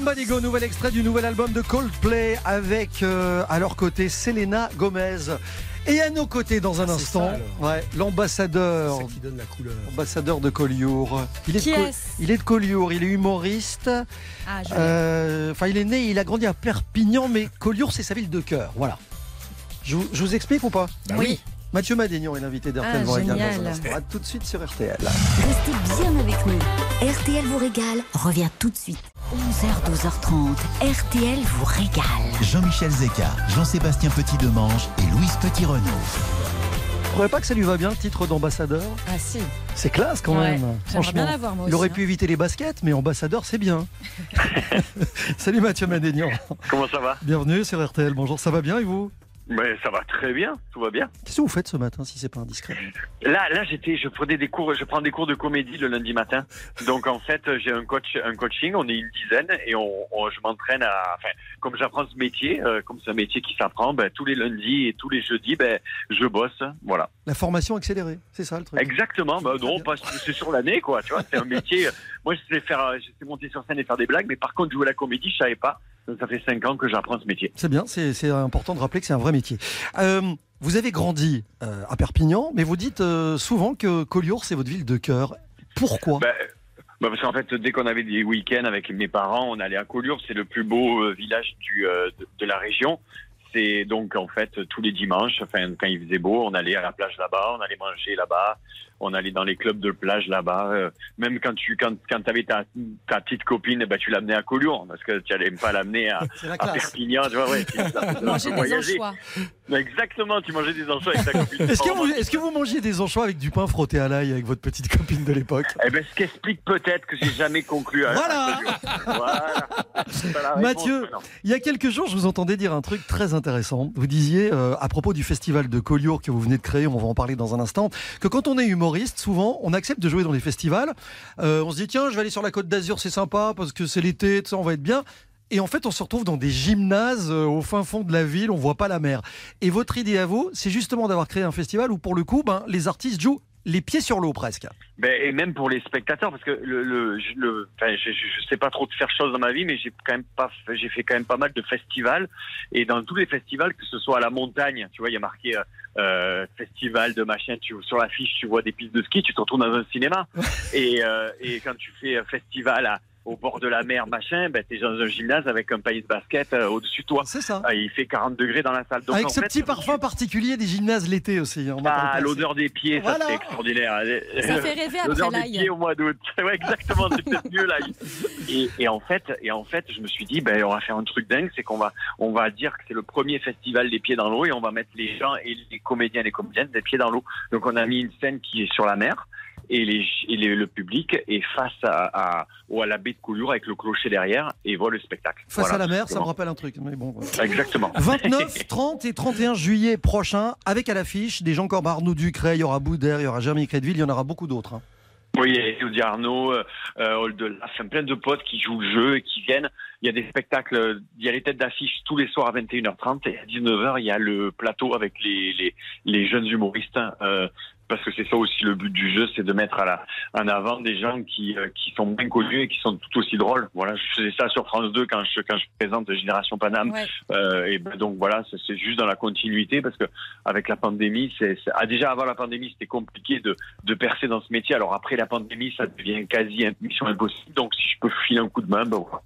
[SPEAKER 12] Somebody Go,
[SPEAKER 3] nouvel extrait du nouvel album de Coldplay avec euh, à leur côté Selena Gomez. Et à nos côtés dans un
[SPEAKER 5] Ah,
[SPEAKER 3] instant, ouais, l'ambassadeur,
[SPEAKER 5] C'est ça qui donne la couleur.
[SPEAKER 3] ambassadeur de Collioure. Il est,
[SPEAKER 4] Qui
[SPEAKER 3] de,
[SPEAKER 4] est-ce
[SPEAKER 3] il est de Collioure, il est humoriste.
[SPEAKER 4] Ah,
[SPEAKER 3] Euh, Enfin, il est né, il a grandi à Perpignan, mais Collioure, c'est sa ville de cœur. Voilà. Je, vous- je vous explique ou pas?
[SPEAKER 5] Bah
[SPEAKER 4] oui.
[SPEAKER 3] Mathieu Madénian est l'invité d'RTL
[SPEAKER 4] Ah,
[SPEAKER 3] vous régale dans un
[SPEAKER 4] génial.
[SPEAKER 3] instant. À tout de suite sur RTL.
[SPEAKER 2] Restez bien avec nous. RTL vous régale revient tout de suite. 11h, 12h30. RTL vous régale.
[SPEAKER 1] Jean-Michel Zeka, Jean-Sébastien Petit-Demange et Louise Petit-Renaud.
[SPEAKER 3] Vous trouvez pas que ça lui va bien le titre d'ambassadeur?
[SPEAKER 4] Ah si.
[SPEAKER 3] C'est classe quand
[SPEAKER 4] Ouais,
[SPEAKER 3] même. Franchement,
[SPEAKER 4] bien
[SPEAKER 3] il aurait pu éviter les baskets, mais ambassadeur, c'est bien. Salut Mathieu Madénian.
[SPEAKER 11] Comment ça va?
[SPEAKER 3] Bienvenue sur RTL. Bonjour, ça va bien et vous?
[SPEAKER 11] Mais ça va très bien, tout va bien.
[SPEAKER 3] Qu'est-ce que vous faites ce matin, si c'est pas indiscret
[SPEAKER 11] Là, là, j'étais, je prenais des cours, je prends des cours de comédie le lundi matin. Donc en fait, j'ai un coach, un coaching, on est une dizaine et on, on- je m'entraîne à, enfin, comme j'apprends ce métier, euh, comme c'est un métier qui s'apprend, ben, tous les lundis et tous les jeudis, ben, je bosse, voilà.
[SPEAKER 3] La formation accélérée, c'est ça le truc
[SPEAKER 11] Exactement, non, pas, c'est sur l'année, quoi, tu vois, c'est un métier. euh, Moi, je sais faire, euh, je sais monter sur scène et faire des blagues, mais par contre, jouer à la comédie, je savais pas. Ça fait cinq ans que j'apprends ce métier.
[SPEAKER 3] C'est bien, c'est important de rappeler que c'est un vrai métier. Euh, vous avez grandi euh, à Perpignan, mais vous dites euh, souvent que Collioure, c'est votre ville de cœur. Pourquoi?
[SPEAKER 11] Bah, parce qu'en fait, dès qu'on avait des week-ends avec mes parents, on allait à Collioure. C'est le plus beau village du, de, de la région. C'est donc en fait tous les dimanches, enfin quand il faisait beau, on allait à la plage là-bas, on allait manger là-bas, on allait dans les clubs de plage là-bas. euh, même quand tu quand quand avais ta, ta petite copine, bah, tu l'amenais à Collioure parce que tu allais pas l'amener à,
[SPEAKER 3] la
[SPEAKER 11] à. Perpignan, tu vois. Ouais, peu
[SPEAKER 4] des anchois.
[SPEAKER 11] Exactement, tu mangeais des anchois avec ta copine.
[SPEAKER 3] Est-ce que, vous, est-ce que vous mangiez des anchois avec du pain frotté à l'ail avec votre petite copine de l'époque?
[SPEAKER 11] Eh ben, ce qui explique peut-être que j'ai jamais conclu. à-
[SPEAKER 3] Voilà.
[SPEAKER 11] réponse,
[SPEAKER 3] Mathieu,
[SPEAKER 11] maintenant.
[SPEAKER 3] il y a quelques jours, je vous entendais dire un truc très intéressant. Vous disiez, euh, à propos du festival de Collioure que vous venez de créer, on va en parler dans un instant, que quand on est humoriste, souvent, on accepte de jouer dans les festivals. Euh, on se dit, tiens, je vais aller sur la côte d'Azur, c'est sympa, parce que c'est l'été, on va être bien. Et en fait, on se retrouve dans des gymnases euh, au fin fond de la ville, on voit pas la mer. Et votre idée à vous, c'est justement d'avoir créé un festival où, pour le coup, ben, les artistes jouent les pieds sur l'eau presque.
[SPEAKER 11] Ben, et même pour les spectateurs, parce que le, le, je- le enfin, je, sais pas trop de faire chose dans ma vie, mais j'ai quand même pas, fait- j'ai fait quand même pas mal de festivals. Et dans tous les festivals, que ce soit à la montagne, tu vois, il y a marqué euh, euh, festival de machin. Tu sur l'affiche, tu vois des pistes de ski, tu te retrouves dans un cinéma. et, euh, et quand tu fais un festival à, au bord de la mer, machin, ben t'es dans un gymnase avec un panier de basket euh, au-dessus de toi.
[SPEAKER 3] C'est ça.
[SPEAKER 11] Ah, il fait 40 degrés dans la salle. Donc,
[SPEAKER 3] Avec
[SPEAKER 11] en
[SPEAKER 3] ce
[SPEAKER 11] fait,
[SPEAKER 3] petit parfum particulier des gymnases l'été aussi. hein, on
[SPEAKER 11] Ah, l'odeur des pieds, ça c'est extraordinaire.
[SPEAKER 4] Ça fait rêver après
[SPEAKER 11] L'odeur des
[SPEAKER 4] l'ail.
[SPEAKER 11] pieds au mois d'août. Ouais, exactement, c'est peut-être mieux l'ail. Et, et en fait, et en fait, je me suis dit, ben, on va faire un truc dingue, c'est qu'on va, on va dire que c'est le premier festival des pieds dans l'eau et on va mettre les gens et les comédiens et les comédiennes des pieds dans l'eau. Donc on a mis une scène qui est sur la mer. Et, les, et les- le public est face à, à, ou à la baie de Collioure avec le clocher derrière et voit le spectacle.
[SPEAKER 3] Face
[SPEAKER 11] Voilà,
[SPEAKER 3] à la mer, ça me rappelle un truc. Mais bon, voilà.
[SPEAKER 11] Exactement.
[SPEAKER 3] 29, 30 et 31 juillet prochain, avec à l'affiche des gens comme Arnaud Ducret, il y aura Boudère, il y aura Jérémy Crédville, il y en aura beaucoup d'autres. hein.
[SPEAKER 11] Oui, il y a Elodie Arnaud, euh, euh, enfin, plein de potes qui jouent le jeu et qui viennent. Il y a des spectacles, il y a les têtes d'affiche tous les soirs à 21h30 et à 19h, il y a le plateau avec les, les, les jeunes humoristes. euh, parce que c'est ça aussi le but du jeu, c'est de mettre à la, en avant des gens qui, euh, qui sont bien connus et qui sont tout aussi drôles. Voilà, je faisais ça sur France 2 quand je, quand je présente Génération Paname.
[SPEAKER 4] Ouais.
[SPEAKER 11] Euh, et ben donc voilà, c'est juste dans la continuité parce que avec la pandémie, c'est ah, déjà avant la pandémie, c'était compliqué de, de percer dans ce métier. Alors après la pandémie, ça devient quasi une mission impossible. Donc si je peux filer un coup de main, ben voilà.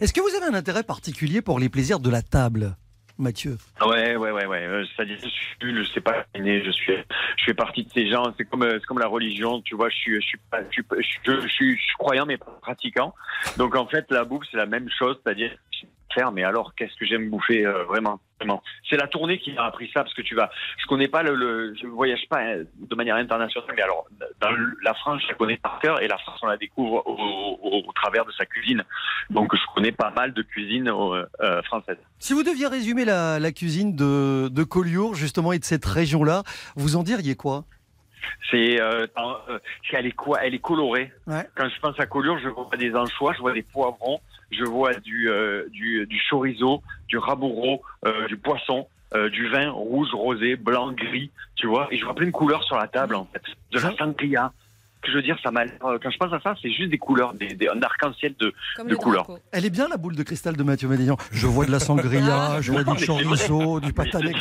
[SPEAKER 3] Est-ce que vous avez un intérêt particulier pour les plaisirs de la table, Mathieu
[SPEAKER 11] Ouais, ouais, ouais, ouais. Euh, C'est-à-dire, je suis sais pas je suis, je fais partie de ces gens. C'est comme, euh, c'est comme la religion, tu vois. Je suis, je suis pas, je croyant mais pas pratiquant. Donc en fait, la bouffe c'est la même chose, c'est-à-dire faire. Mais alors, qu'est-ce que j'aime bouffer euh, vraiment, vraiment. C'est la tournée qui m'a appris ça parce que tu vas. Je connais pas le, le je voyage pas hein, de manière internationale, mais alors dans la France, je la connais par cœur et la France on la découvre au, au- au travers de sa cuisine. Donc je connais pas mal de cuisine euh, française.
[SPEAKER 3] Si vous deviez résumer la, la cuisine de, de Collioure, justement, et de cette région-là, vous en diriez quoi?
[SPEAKER 11] C'est, euh, euh, elle est quoi? Elle est colorée.
[SPEAKER 3] Ouais.
[SPEAKER 11] Quand je pense à Collioure, je vois des anchois, je vois des poivrons, je vois du euh, du, du chorizo, du rabourreau, euh, du poisson, euh, du vin rouge, rosé, blanc, gris, tu vois. Et je vois plein de couleurs sur la table en fait. De la sangria. Que je veux dire, ça m'a. euh, Quand je pense à ça, c'est juste des couleurs, des, des- un arc-en-ciel de, de
[SPEAKER 4] le
[SPEAKER 11] couleurs.
[SPEAKER 3] Elle est bien la boule de cristal de Mathieu Madénian. Je vois de la sangria, je vois
[SPEAKER 11] Non,
[SPEAKER 3] du chorizo, du patanek.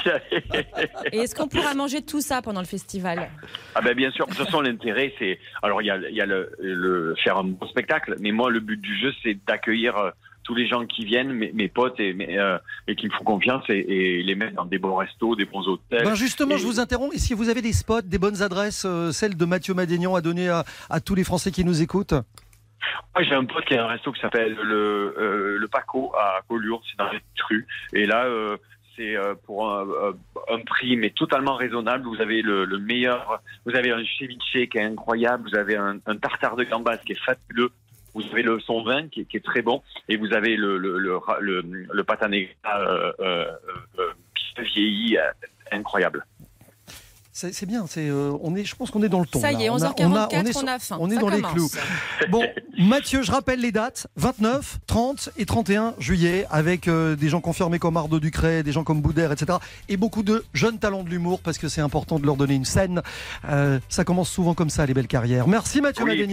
[SPEAKER 4] Et est-ce qu'on pourra manger tout ça pendant le festival?
[SPEAKER 11] Ah ben bien sûr, de toute façon l'intérêt c'est alors il y a, il y a le, le faire un bon spectacle, mais moi le but du jeu c'est d'accueillir euh, tous les gens qui viennent, mes, mes potes et, mes, euh, et qui me font confiance et, et les mettre dans des bons restos, des bons hôtels.
[SPEAKER 3] Ben justement,
[SPEAKER 11] Et-
[SPEAKER 3] je vous interromps. Et si vous avez des spots, des bonnes adresses, euh, celles de Mathieu Madénian à donner à, à tous les Français qui nous écoutent?
[SPEAKER 11] Moi, j'ai un pote qui a un resto qui s'appelle le, euh, le Paco à Collioure, c'est dans les rues. Et là, euh, c'est euh, pour un, un prix mais totalement raisonnable. Vous avez le, le meilleur, vous avez un ceviche qui est incroyable, vous avez un, un tartare de gambas qui est fabuleux. Vous avez le son vin qui est, qui est très bon et vous avez le le le, le, le patané euh, euh, euh, vieilli euh, incroyable.
[SPEAKER 3] C'est bien, c'est, euh, on est, je pense qu'on est dans le ton.
[SPEAKER 4] Ça y est,
[SPEAKER 3] On a-
[SPEAKER 4] 11h44,
[SPEAKER 3] on a- on est
[SPEAKER 4] on a faim.
[SPEAKER 3] On est
[SPEAKER 4] Ça
[SPEAKER 3] dans les clous. Bon, Mathieu, je rappelle les dates 29, 30 et 31 juillet, avec euh, des gens confirmés comme Ardo Ducret, des gens comme Boudère, etc. Et beaucoup de jeunes talents de l'humour, parce que c'est important de leur donner une scène. Euh, ça commence souvent comme ça, les belles carrières. Merci Mathieu
[SPEAKER 11] Oui.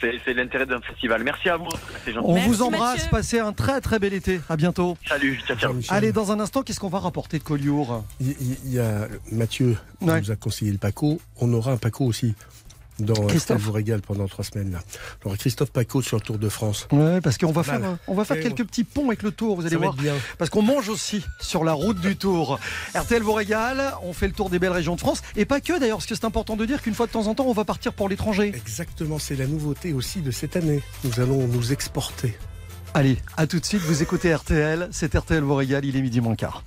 [SPEAKER 11] C'est- l'intérêt d'un festival. Merci à vous.
[SPEAKER 3] On vous embrasse, passez un très très bel été. À bientôt.
[SPEAKER 11] Salut, ciao, ciao.
[SPEAKER 3] Allez, dans un instant, qu'est-ce qu'on va rapporter de Collioure?
[SPEAKER 5] Il il- il y a Mathieu qui nous a conseillé le Paco. On aura un Paco aussi dans
[SPEAKER 3] Christophe.
[SPEAKER 5] Christophe vous régale pendant trois semaines là. Alors Christophe Paco sur le Tour de France.
[SPEAKER 3] Ouais, parce qu'on va
[SPEAKER 5] mal.
[SPEAKER 3] faire, euh, on va faire
[SPEAKER 5] Et
[SPEAKER 3] quelques petits ponts avec le tour, vous allez voir.
[SPEAKER 5] bien.
[SPEAKER 3] Parce qu'on mange aussi sur la route du tour. RTL vous régale, on fait le tour des belles régions de France. Et pas que d'ailleurs, parce que c'est important de dire qu'une fois de temps en temps, on va partir pour l'étranger.
[SPEAKER 5] Exactement, c'est la nouveauté aussi de cette année. Nous allons nous exporter.
[SPEAKER 3] Allez, à tout de suite, vous écoutez RTL, c'est RTL vous régale, il est midi moins quart.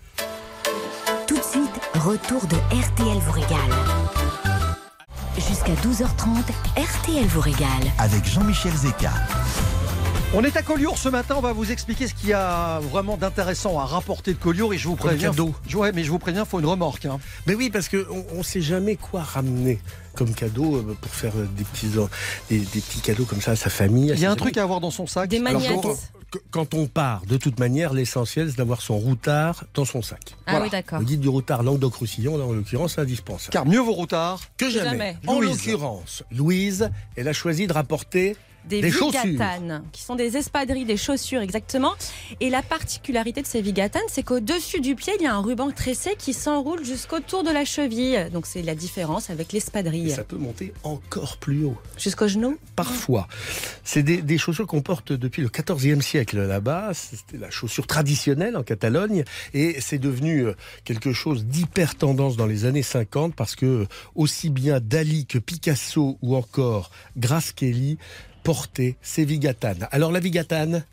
[SPEAKER 2] Tout de suite, retour de RTL vous régale. Jusqu'à 12h30, RTL vous régale.
[SPEAKER 1] Avec Jean-Michel Zeka.
[SPEAKER 3] On est à Collioure ce matin, on va vous expliquer ce qu'il y a vraiment d'intéressant à rapporter de Collioure et je vous
[SPEAKER 5] Comme
[SPEAKER 3] préviens.
[SPEAKER 5] cadeau.
[SPEAKER 3] Ouais, mais je vous préviens, il faut une remorque. hein.
[SPEAKER 5] Mais oui, parce qu'on ne sait jamais quoi ramener comme cadeau euh, pour faire euh, des petits, euh, des, des petits cadeaux comme ça à sa famille. à
[SPEAKER 3] Il y a un truc à avoir dans son sac.
[SPEAKER 4] Des
[SPEAKER 3] Alors,
[SPEAKER 4] magnettes.
[SPEAKER 5] Quand on part, de toute manière, l'essentiel, c'est d'avoir son routard dans son sac.
[SPEAKER 4] Ah oui, d'accord.
[SPEAKER 5] Le guide du routard Languedoc-Roussillon, là, en l'occurrence, c'est indispensable.
[SPEAKER 3] Car mieux vaut routard.
[SPEAKER 5] que jamais.
[SPEAKER 4] jamais.
[SPEAKER 5] En l'occurrence, Louise, elle a choisi de rapporter
[SPEAKER 4] Des,
[SPEAKER 5] Des
[SPEAKER 4] vigatanes, qui sont des espadrilles, des chaussures exactement. Et la particularité de ces vigatanes, c'est qu'au-dessus du pied, il y a un ruban tressé qui s'enroule jusqu'au tour de la cheville. Donc c'est la différence avec
[SPEAKER 5] et
[SPEAKER 4] l'espadrille.
[SPEAKER 5] ça peut monter encore plus haut.
[SPEAKER 4] Jusqu'au genou
[SPEAKER 5] Parfois. C'est des, des chaussures qu'on porte depuis le XIVe siècle là-bas. C'était la chaussure traditionnelle en Catalogne. Et c'est devenu euh, quelque chose d'hyper tendance dans les années 50 parce que aussi bien Dali que Picasso ou encore Grace Kelly portaient ces vigatanes. Alors la vigatane,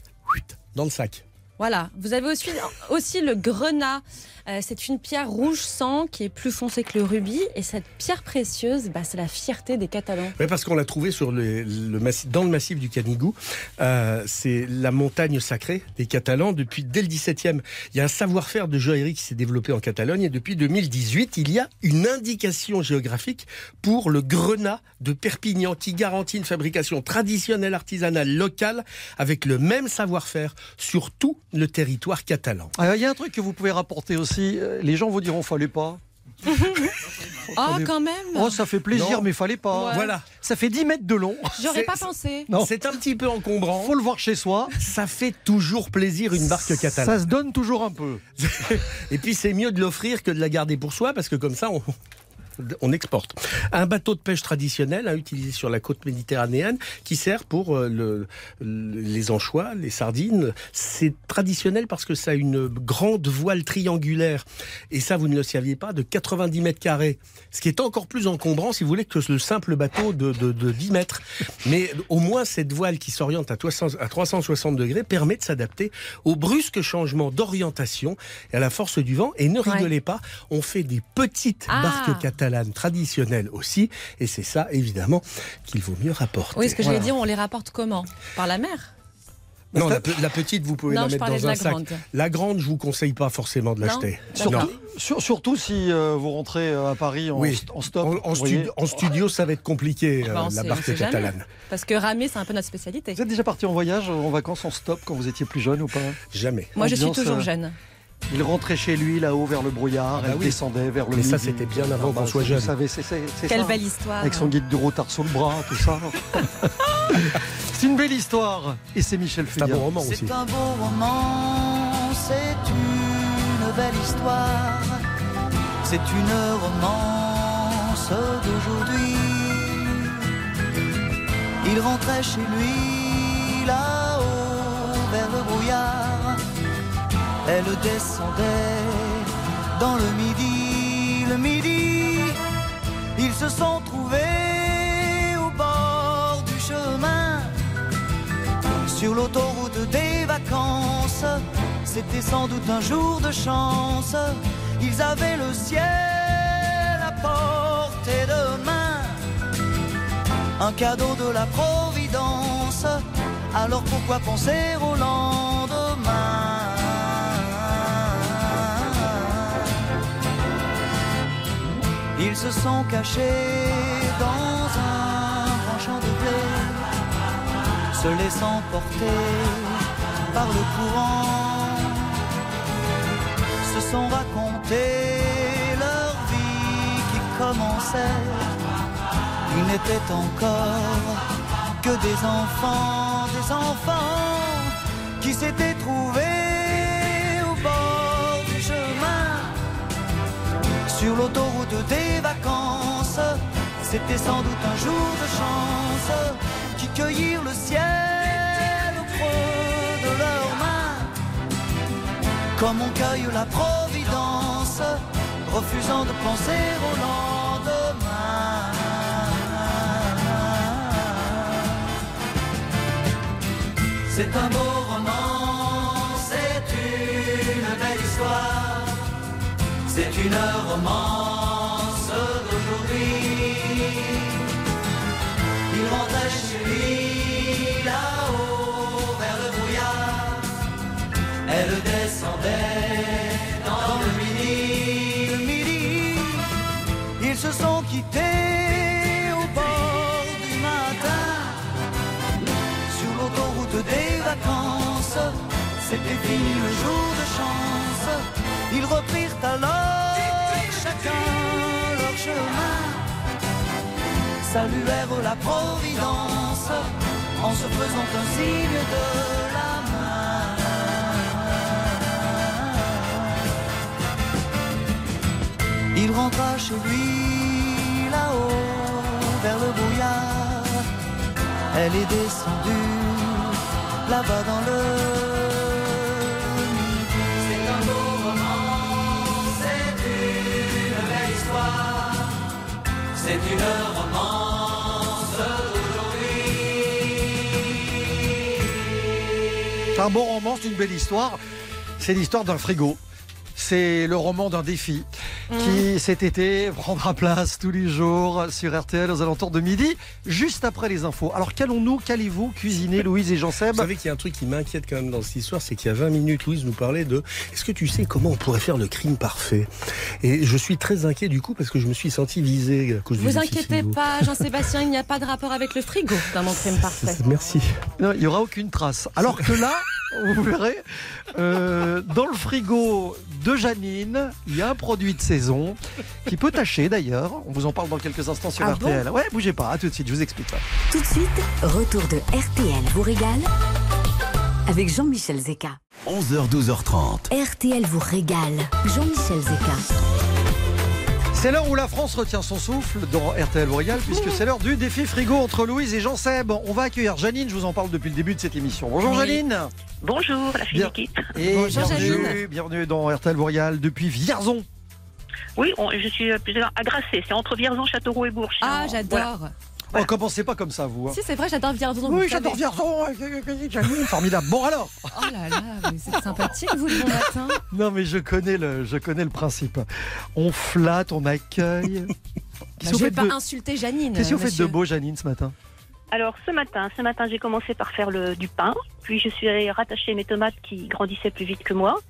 [SPEAKER 5] dans le sac.
[SPEAKER 4] Voilà. Vous avez aussi le grenat. Euh, c'est une pierre rouge sang qui est plus foncée que le rubis. Et cette pierre précieuse, bah, c'est la fierté des Catalans.
[SPEAKER 5] Oui, parce qu'on l'a trouvé sur le, le massif, dans le massif du Canigou. Euh, c'est la montagne sacrée des Catalans depuis dès le 17e. Il y a un savoir-faire de joaillerie qui s'est développé en Catalogne et depuis 2018, il y a une indication géographique pour le grenat de Perpignan qui garantit une fabrication traditionnelle artisanale locale avec le même savoir-faire sur tout le territoire catalan.
[SPEAKER 3] Alors, Il y a un truc que vous pouvez rapporter aussi. Euh, Les gens vous diront, fallait pas.
[SPEAKER 4] Oh, quand même
[SPEAKER 3] Oh, ça fait plaisir,
[SPEAKER 5] Non.
[SPEAKER 3] mais fallait pas.
[SPEAKER 4] Ouais.
[SPEAKER 5] Voilà.
[SPEAKER 3] Ça fait 10 mètres de long.
[SPEAKER 4] J'aurais pas pensé.
[SPEAKER 3] Non.
[SPEAKER 5] C'est un petit peu encombrant.
[SPEAKER 3] Faut le voir chez soi.
[SPEAKER 5] Ça fait toujours plaisir une barque catalane.
[SPEAKER 3] Ça se donne toujours un peu.
[SPEAKER 5] Et puis c'est mieux de l'offrir que de la garder pour soi parce que comme ça on, on exporte. Un bateau de pêche traditionnel hein, utilisé sur la côte méditerranéenne qui sert pour euh, le- le- les anchois, les sardines. C'est traditionnel parce que ça a une grande voile triangulaire et ça vous ne le saviez pas de 90 mètres carrés. Ce qui est encore plus encombrant si vous voulez que le simple bateau de, de- de 10 mètres. Mais au moins cette voile qui s'oriente à 300 à 360 degrés permet de s'adapter aux brusques changements d'orientation et à la force du vent. Et ne
[SPEAKER 4] Ouais.
[SPEAKER 5] rigolez pas, on fait des petites
[SPEAKER 4] Ah.
[SPEAKER 5] barques catalanes traditionnelles aussi. Et c'est ça, évidemment, qu'il vaut mieux rapporter.
[SPEAKER 4] Oui, ce que j'allais
[SPEAKER 5] Voilà.
[SPEAKER 4] dire, on les rapporte comment? Par la mer?
[SPEAKER 5] Non, la, pe- la petite, vous pouvez
[SPEAKER 4] Non,
[SPEAKER 5] la mettre dans un
[SPEAKER 4] la
[SPEAKER 5] sac.
[SPEAKER 4] grande.
[SPEAKER 5] La grande, je vous conseille pas forcément de l'acheter.
[SPEAKER 3] Surtout, sur- surtout si euh, vous rentrez euh, à Paris en,
[SPEAKER 5] Oui.
[SPEAKER 3] en stop.
[SPEAKER 5] En, studio, en studio, ça va être compliqué, euh,
[SPEAKER 4] Bah, on
[SPEAKER 5] la barque
[SPEAKER 4] jamais.
[SPEAKER 5] catalane.
[SPEAKER 4] Parce que ramer, c'est un peu notre spécialité.
[SPEAKER 3] Vous êtes déjà parti en voyage, en vacances, en stop quand vous étiez plus jeune ou pas?
[SPEAKER 5] Jamais.
[SPEAKER 4] Moi, je suis toujours
[SPEAKER 3] euh,
[SPEAKER 4] jeune.
[SPEAKER 3] Il rentrait chez lui là-haut vers le brouillard,
[SPEAKER 5] Ah bah
[SPEAKER 3] elle
[SPEAKER 5] oui.
[SPEAKER 3] descendait vers le
[SPEAKER 5] Mais ça, c'était bien avant
[SPEAKER 3] Ah bah,
[SPEAKER 5] qu'on soit
[SPEAKER 3] vous
[SPEAKER 5] jeune.
[SPEAKER 3] savez, c'est
[SPEAKER 4] Quelle
[SPEAKER 3] ça.
[SPEAKER 4] belle histoire.
[SPEAKER 3] Avec son guide du retard sous le bras, tout ça. c'est une belle histoire. Et c'est Michel
[SPEAKER 5] C'est un
[SPEAKER 3] Fugain.
[SPEAKER 5] bon roman aussi.
[SPEAKER 13] C'est un beau roman, c'est une belle histoire, c'est une romance d'aujourd'hui. Il rentrait chez lui là-haut Elle descendait dans le midi, le midi. Ils se sont trouvés au bord du chemin sur l'autoroute des vacances. C'était sans doute un jour de chance. Ils avaient le ciel à portée de main. Un cadeau de la Providence. Alors pourquoi penser au lendemain? Ils se sont cachés dans un grand champ de blé, se laissant porter par le courant, se sont racontés leur vie qui commençait. Ils n'étaient encore que des enfants, des enfants qui s'étaient trouvés au bord du chemin sur l'autoroute des vacances. C'était sans doute un jour de chance qui cueillirent le ciel au creux de leurs mains, comme on cueille la providence, refusant de penser au lendemain. C'est un beau roman, c'est une belle histoire, c'est une romance d'aujourd'hui. Il rentrait chez lui là-haut vers le brouillard, elle descendait dans le midi. Le midi, ils se sont quittés au bord du matin sur l'autoroute des vacances. C'était fini le jour de chance. Ils reprirent alors chacun Saluèrent la Providence en se faisant un signe de la main. Il rentra chez lui là-haut vers le brouillard. Elle est descendue là-bas dans le Un
[SPEAKER 3] bon roman, c'est une belle histoire. C'est l'histoire d'un frigo. C'est le roman d'un défi qui, cet été, prendra place tous les jours sur RTL aux alentours de midi, juste après les infos. Alors, qu'allons-nous, qu'allez-vous cuisiner, Louise et Jean-Seb
[SPEAKER 5] Vous savez qu'il y a un truc qui m'inquiète quand même dans cette histoire, c'est qu'il y a 20 minutes, Louise nous parlait de est-ce que tu sais comment on pourrait faire le crime parfait? Et je suis très inquiet du coup parce que je me suis senti visé à cause du
[SPEAKER 4] Vous inquiétez pas, Jean-Sébastien, il n'y a pas de rapport avec le frigo dans mon crime parfait.
[SPEAKER 5] Merci.
[SPEAKER 3] Non, il n'y aura aucune trace. Alors que là, vous verrez, euh, dans le frigo de Janine, il y a un produit de saison qui peut tâcher d'ailleurs. On vous en parle dans quelques instants sur
[SPEAKER 2] Ah
[SPEAKER 3] RTL.
[SPEAKER 2] bon
[SPEAKER 3] ouais, bougez pas, à tout de suite, je vous explique ça.
[SPEAKER 2] Tout de suite, retour de RTL vous régale avec Jean-Michel Zeka.
[SPEAKER 1] 11h, 12h30.
[SPEAKER 2] RTL vous régale. Jean-Michel Zeka.
[SPEAKER 3] C'est l'heure où la France retient son souffle dans RTL Royal, puisque c'est l'heure du défi frigo entre Louise et Jean-Seb. On va accueillir Janine, je vous en parle depuis le début de cette émission. Bonjour
[SPEAKER 14] Oui.
[SPEAKER 3] Janine
[SPEAKER 14] Bonjour, la fille
[SPEAKER 3] Bien.
[SPEAKER 14] d'équipe.
[SPEAKER 3] Et
[SPEAKER 4] Bonjour,
[SPEAKER 3] bienvenue,
[SPEAKER 4] Janine.
[SPEAKER 3] bienvenue dans RTL Royal depuis Vierzon.
[SPEAKER 14] Oui, on- je suis euh, plus à Grasset. C'est entre Vierzon, Châteauroux et Bourges.
[SPEAKER 4] Ah, j'adore.
[SPEAKER 14] voilà.
[SPEAKER 3] Oh, commencez pas comme ça, vous. hein.
[SPEAKER 4] Si, c'est vrai, j'adore Vierzon.
[SPEAKER 3] Oui, j'adore. Vierzon. Janine, formidable. Bon alors
[SPEAKER 4] Oh là là, mais c'est sympathique, vous, le bon matin.
[SPEAKER 3] Non, mais je connais le, je connais le principe. On flatte, on accueille.
[SPEAKER 4] Bah, je vais pas
[SPEAKER 3] de-
[SPEAKER 4] insulter Janine.
[SPEAKER 3] qu'est-ce que vous faites de beau, Janine, ce matin?
[SPEAKER 14] Alors, ce matin, ce matin, j'ai commencé par faire le, du pain. Puis, je suis allée rattacher mes tomates qui grandissaient plus vite que moi.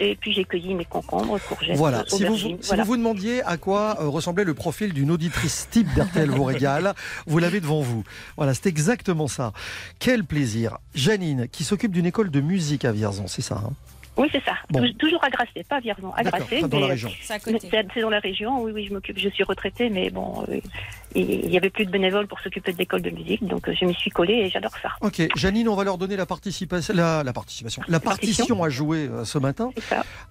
[SPEAKER 14] Et puis, j'ai cueilli mes concombres, courgettes,
[SPEAKER 3] Voilà. Si vous,
[SPEAKER 14] aubergines.
[SPEAKER 3] si
[SPEAKER 14] voilà.
[SPEAKER 3] vous vous demandiez à quoi euh, ressemblait le profil d'une auditrice type d'RTL vous régale, vous l'avez devant vous. Voilà, c'est exactement ça. Quel plaisir. Janine, qui s'occupe d'une école de musique à Vierzon, c'est ça hein?
[SPEAKER 14] Oui, c'est ça.
[SPEAKER 3] Bon.
[SPEAKER 14] Tou- Toujours à Grasset, pas à Vierzon. À Grasset.
[SPEAKER 3] dans la
[SPEAKER 14] mais-
[SPEAKER 3] région.
[SPEAKER 4] C'est
[SPEAKER 14] dans la région, oui, oui, je m'occupe. Je suis retraitée, mais bon, euh, il n'y avait plus de bénévoles pour s'occuper de l'école de musique, donc euh, je m'y suis collée et j'adore ça.
[SPEAKER 3] Ok, Janine, on va leur donner la participation, la, la participation, la partition à jouer euh, ce matin,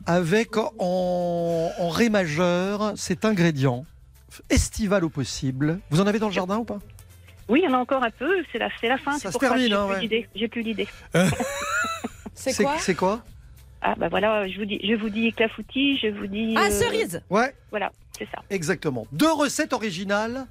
[SPEAKER 3] avec en, en ré majeur cet ingrédient estival au possible. Vous en avez dans le jardin ou pas?
[SPEAKER 14] Oui, il y en a encore un peu. C'est la, c'est la fin.
[SPEAKER 3] Ça
[SPEAKER 14] c'est
[SPEAKER 3] se
[SPEAKER 14] ça
[SPEAKER 3] termine,
[SPEAKER 14] j'ai
[SPEAKER 3] hein,
[SPEAKER 14] plus
[SPEAKER 3] ouais.
[SPEAKER 14] d'idées.
[SPEAKER 4] C'est quoi?
[SPEAKER 3] C'est quoi?
[SPEAKER 14] Ah bah voilà, je vous dis, je vous dis clafoutis, je vous dis.
[SPEAKER 4] Ah,
[SPEAKER 14] euh,
[SPEAKER 4] cerise
[SPEAKER 3] Ouais,
[SPEAKER 14] Voilà, c'est ça.
[SPEAKER 3] exactement. Deux recettes originales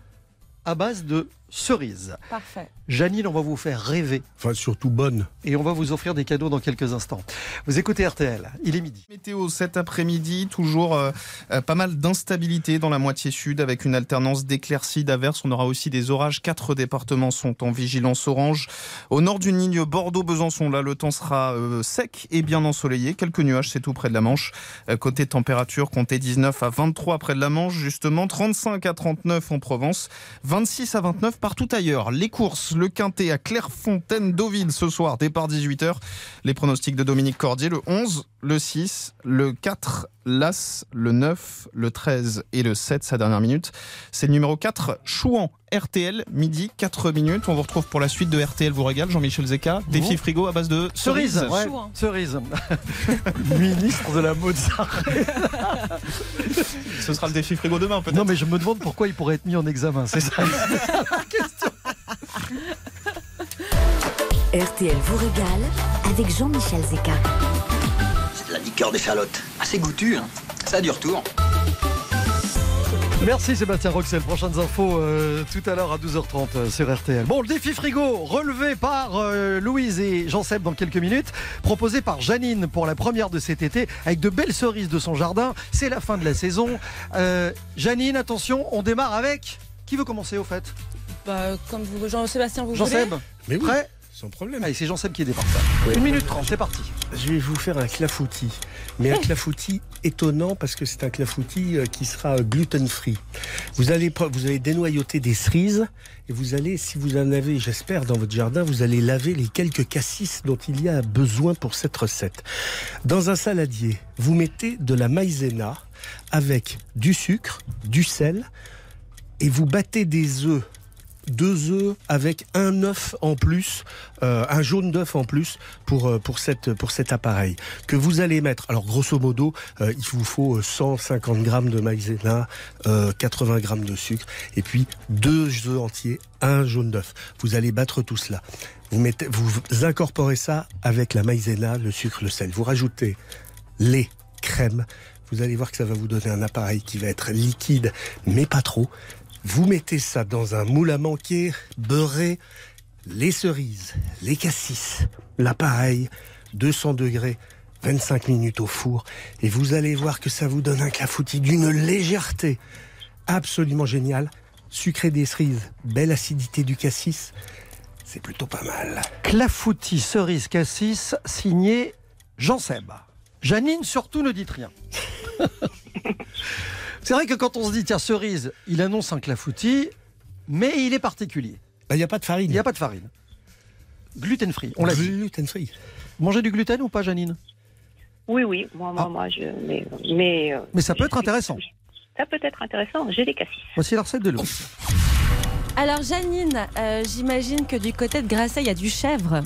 [SPEAKER 3] à base de cerise.
[SPEAKER 4] Parfait.
[SPEAKER 3] Janine, on va vous faire rêver.
[SPEAKER 5] Enfin, surtout bonne.
[SPEAKER 3] Et on va vous offrir des cadeaux dans quelques instants. Vous écoutez RTL, il est midi.
[SPEAKER 15] Météo cet après-midi, toujours euh, euh, pas mal d'instabilité dans la moitié sud avec une alternance d'éclaircies, d'averses. On aura aussi des orages. Quatre départements sont en vigilance orange. Au nord d'une ligne Bordeaux-Besançon, là, le temps sera euh, sec et bien ensoleillé. Quelques nuages, c'est tout près de la Manche. Euh, côté température, comptez 19 à 23 près de la Manche, justement 35 à 39 en Provence, 26 à 29 partout ailleurs. Les courses, le quintet à Clairefontaine-Deauville ce soir, départ 18h. Les pronostics de Dominique Cordier, le 11, le 6, le 4, l'As, le 9, le 13 et le 7, sa dernière minute. C'est le numéro 4, Chouan, RTL, midi 4 minutes. On vous retrouve pour la suite de RTL vous régale, Jean-Michel Zeka. Défi frigo à base de
[SPEAKER 3] Cerise,
[SPEAKER 15] cerises.
[SPEAKER 3] ouais, cerise. Ministre de la Mozart.
[SPEAKER 15] Ce sera le défi frigo demain, peut-être.
[SPEAKER 3] Non, mais je me demande pourquoi il pourrait être mis en examen. C'est ça.
[SPEAKER 2] RTL vous régale avec Jean-Michel Zeka.
[SPEAKER 16] C'est de la liqueur d'échalote. Assez goûtu, hein. Ça a du retour.
[SPEAKER 3] Merci Sébastien Roxel. Prochaines infos euh, tout à l'heure à 12h30 euh, sur RTL. Bon, le défi frigo relevé par euh, Louise et Jean-Seb dans quelques minutes, proposé par Janine pour la première de cet été avec de belles cerises de son jardin. C'est la fin de la saison. Euh, Janine, attention, on démarre avec. Qui veut commencer au fait?
[SPEAKER 4] Bah, comme vous, Jean-Sébastien, vous
[SPEAKER 3] Jean-Seb
[SPEAKER 4] voulez
[SPEAKER 5] Mais oui,
[SPEAKER 3] Prêt?
[SPEAKER 5] sans problème.
[SPEAKER 3] Allez, c'est Jean-Seb qui départ.
[SPEAKER 5] Ouais.
[SPEAKER 3] Une minute trente, c'est parti.
[SPEAKER 5] Je vais vous faire un clafoutis. Mais un clafoutis étonnant parce que c'est un clafoutis euh, qui sera gluten-free. Vous allez, vous allez dénoyauter des cerises et vous allez, si vous en avez, j'espère, dans votre jardin, vous allez laver les quelques cassis dont il y a besoin pour cette recette. Dans un saladier, vous mettez de la maïzena avec du sucre, du sel et vous battez des œufs deux œufs avec un œuf en plus, euh, un jaune d'œuf en plus pour euh, pour cette pour cet appareil que vous allez mettre. Alors grosso modo, euh, il vous faut 150 grammes de maïzena, euh, 80 grammes de sucre et puis deux œufs entiers, un jaune d'œuf. Vous allez battre tout cela. Vous mettez, vous incorporez ça avec la maïzena, le sucre, le sel. Vous rajoutez lait, crème. Vous allez voir que ça va vous donner un appareil qui va être liquide, mais pas trop. Vous mettez ça dans un moule à manquer, beurré, les cerises, les cassis, l'appareil, 200 degrés, 25 minutes au four, et vous allez voir que ça vous donne un clafoutis d'une légèreté absolument géniale. Sucré des cerises, belle acidité du cassis, c'est plutôt pas mal.
[SPEAKER 3] Clafoutis, cerise, cassis, signé Jean-Seb. Janine, surtout ne dites rien. C'est vrai que quand on se dit, tiens, cerise, il annonce un clafoutis, mais il est particulier.
[SPEAKER 5] Il n'y a pas de farine.
[SPEAKER 3] Il n'y a pas de farine. Gluten free, on l'a dit.
[SPEAKER 5] Gluten free.
[SPEAKER 3] Mangez du gluten ou pas, Janine?
[SPEAKER 14] Oui, oui, moi, moi, moi, je. Mais, mais, euh,
[SPEAKER 3] Mais ça peut être intéressant.
[SPEAKER 14] ça peut être intéressant. J'ai des cassis.
[SPEAKER 3] Voici la recette de Louise.
[SPEAKER 4] Alors, Janine, euh, j'imagine que du côté de Grasset, il y a du chèvre.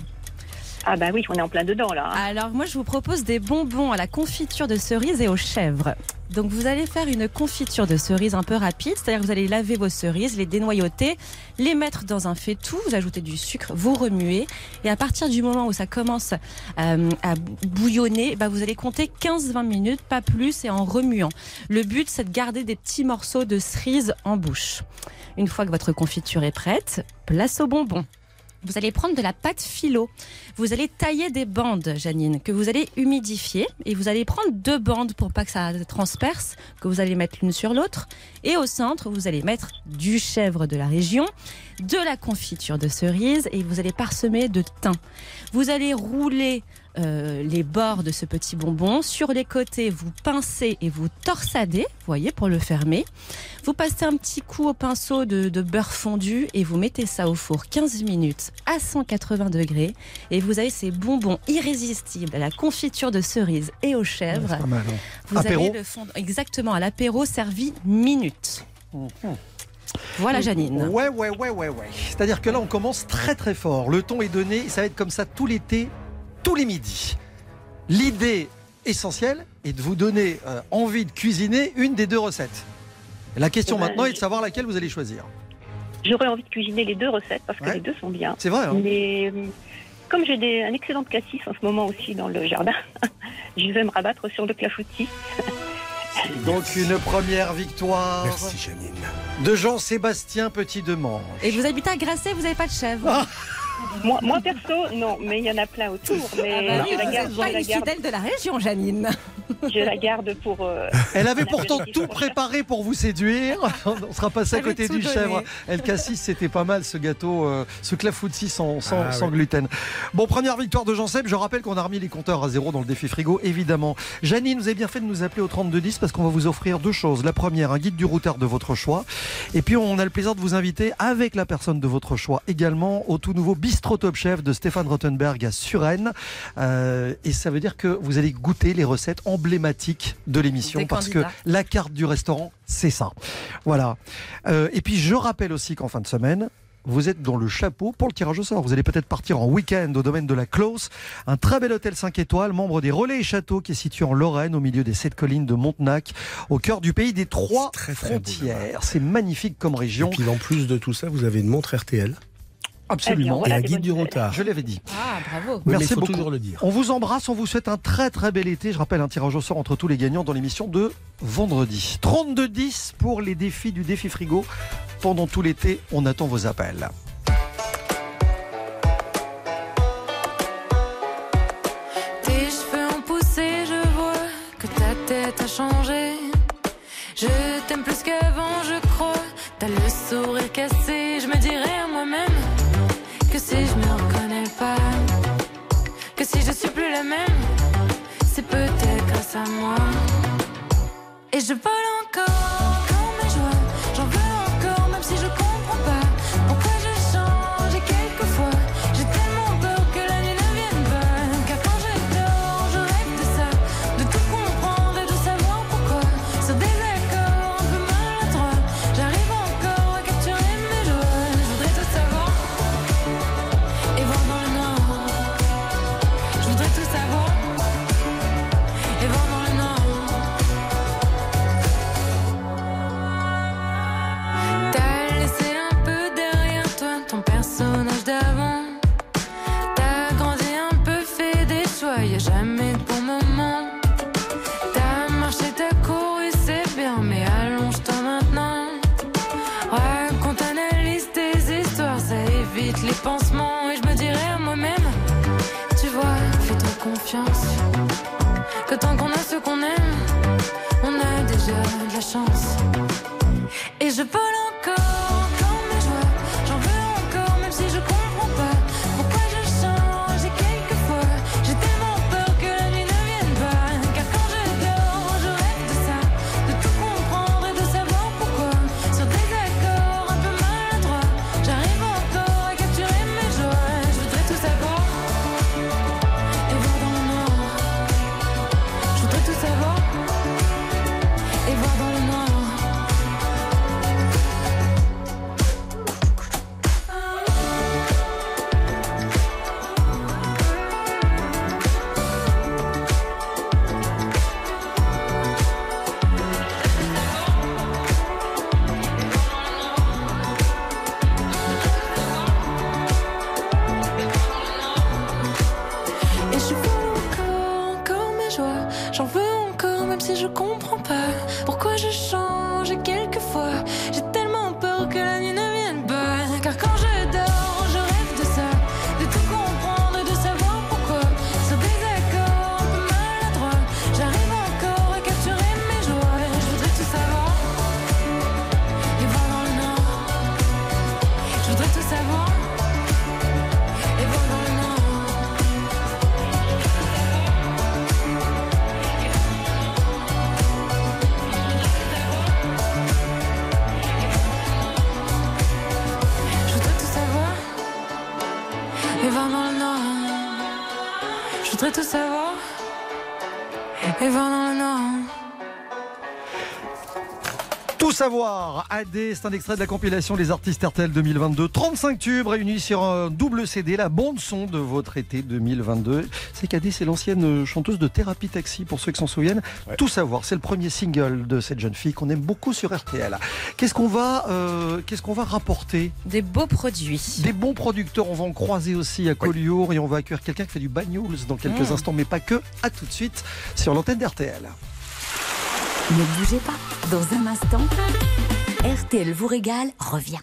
[SPEAKER 14] Ah, bah oui, on est en plein dedans, là. hein.
[SPEAKER 4] Alors, moi, je vous propose des bonbons à la confiture de cerise et aux chèvres. Donc, vous allez faire une confiture de cerise un peu rapide, c'est-à-dire vous allez laver vos cerises, les dénoyauter, les mettre dans un faitout, vous ajoutez du sucre, vous remuez, et à partir du moment où ça commence euh, à bouillonner, bah, vous allez compter 15-20 minutes, pas plus, et en remuant. Le but, c'est de garder des petits morceaux de cerise en bouche. Une fois que votre confiture est prête, place aux bonbons. Vous allez prendre de la pâte philo. Vous allez tailler des bandes, Janine, que vous allez humidifier. Et vous allez prendre deux bandes pour pas que ça transperce, que vous allez mettre l'une sur l'autre. Et au centre, vous allez mettre du chèvre de la région, de la confiture de cerise et vous allez parsemer de thym. Vous allez rouler euh, les bords de ce petit bonbon. Sur les côtés, vous pincez et vous torsadez, vous voyez, pour le fermer. Vous passez un petit coup au pinceau de, de beurre fondu et vous mettez ça au four 15 minutes à 180 degrés. Et vous avez ces bonbons irrésistibles à la confiture de cerise et aux chèvres.
[SPEAKER 3] C'est pas mal, hein.
[SPEAKER 4] Vous
[SPEAKER 3] Apéro
[SPEAKER 4] allez le fondre exactement à l'apéro servi minutes. Voilà, Janine.
[SPEAKER 3] Ouais, ouais, ouais, ouais, ouais. C'est-à-dire que là, on commence très, très fort. Le ton est donné. Ça va être comme ça tout l'été, tous les midis. L'idée essentielle est de vous donner euh, envie de cuisiner une des deux recettes. La question
[SPEAKER 14] Ouais.
[SPEAKER 3] maintenant est de savoir laquelle vous allez choisir.
[SPEAKER 14] J'aurais envie de cuisiner les deux recettes parce que
[SPEAKER 3] Ouais.
[SPEAKER 14] les deux sont bien.
[SPEAKER 3] C'est vrai, hein
[SPEAKER 14] Mais euh, comme j'ai des- un excellent cassis en ce moment aussi dans le jardin, je vais me rabattre sur le clafoutis.
[SPEAKER 3] Donc une première victoire
[SPEAKER 5] Merci Janine.
[SPEAKER 3] de Jean-Sébastien Petit-Demange.
[SPEAKER 4] Et vous habitez à Grasset, vous n'avez pas de chèvre
[SPEAKER 14] Moi, moi, perso, non, mais il y en a plein autour. Mais
[SPEAKER 4] Ah bah oui,
[SPEAKER 14] je, la garde,
[SPEAKER 4] pas
[SPEAKER 14] je la
[SPEAKER 4] une
[SPEAKER 14] garde-
[SPEAKER 4] fidèle de la région, Janine.
[SPEAKER 14] je la garde pour. euh,
[SPEAKER 3] Elle avait pourtant tout préparé pour vous séduire. On sera passé à côté du
[SPEAKER 4] donné.
[SPEAKER 3] chèvre. El Cassis, c'était pas mal ce gâteau, euh, ce clafoutis sans, sans,
[SPEAKER 5] Ah,
[SPEAKER 3] sans
[SPEAKER 5] ouais.
[SPEAKER 3] gluten. Bon, première victoire de Jean Seb. Je rappelle qu'on a remis les compteurs à zéro dans le défi frigo, évidemment. Janine, vous avez bien fait de nous appeler au 3210 parce qu'on va vous offrir deux choses. La première, un guide du routard de votre choix. Et puis, on a le plaisir de vous inviter avec la personne de votre choix également au tout nouveau Bistro Top Chef de Stéphane Rottenberg à Suresnes. Euh, et ça veut dire que vous allez goûter les recettes emblématiques de l'émission parce que la carte du restaurant, c'est ça. Voilà. Euh, et puis je rappelle aussi qu'en fin de semaine, vous êtes dans le chapeau pour le tirage au sort. Vous allez peut-être partir en week-end au domaine de la Close, un très bel hôtel 5 étoiles, membre des Relais et Châteaux, qui est situé en Lorraine, au milieu des sept collines de Montenac, au cœur du pays des trois
[SPEAKER 5] très,
[SPEAKER 3] frontières. C'est magnifique comme
[SPEAKER 5] Et
[SPEAKER 3] région.
[SPEAKER 5] puis en plus de tout ça, vous avez une montre RTL
[SPEAKER 3] Absolument.
[SPEAKER 14] Voilà
[SPEAKER 5] et un guide du retard.
[SPEAKER 3] Je l'avais dit.
[SPEAKER 4] Ah, bravo.
[SPEAKER 3] Merci
[SPEAKER 5] il faut
[SPEAKER 3] beaucoup.
[SPEAKER 5] toujours le dire.
[SPEAKER 3] On vous embrasse, on vous souhaite un très très bel été. Je rappelle un tirage au sort entre tous les gagnants dans l'émission de vendredi. 32-10 pour les défis du défi frigo. Pendant tout l'été, on attend vos appels.
[SPEAKER 17] C'est peut-être grâce à moi. Et je vole savoir,
[SPEAKER 3] AD, c'est un extrait de la compilation des artistes RTL 2022. 35 tubes réunis sur un double CD, la bande son de votre été 2022. C'est qu'AD, c'est l'ancienne chanteuse de Thérapie Taxi, pour ceux qui s'en souviennent. Tout savoir, c'est le premier single de cette jeune fille qu'on aime beaucoup sur RTL. Qu'est-ce qu'on va, euh, qu'est-ce qu'on va rapporter?
[SPEAKER 4] Des beaux produits.
[SPEAKER 3] Des bons producteurs, on va en croiser aussi à Collioure et on va accueillir quelqu'un qui fait du bagnols dans quelques
[SPEAKER 4] Mmh.
[SPEAKER 3] instants, mais pas que. À tout de suite sur l'antenne d'RTL.
[SPEAKER 2] Ne bougez pas, dans un instant, RTL vous régale revient.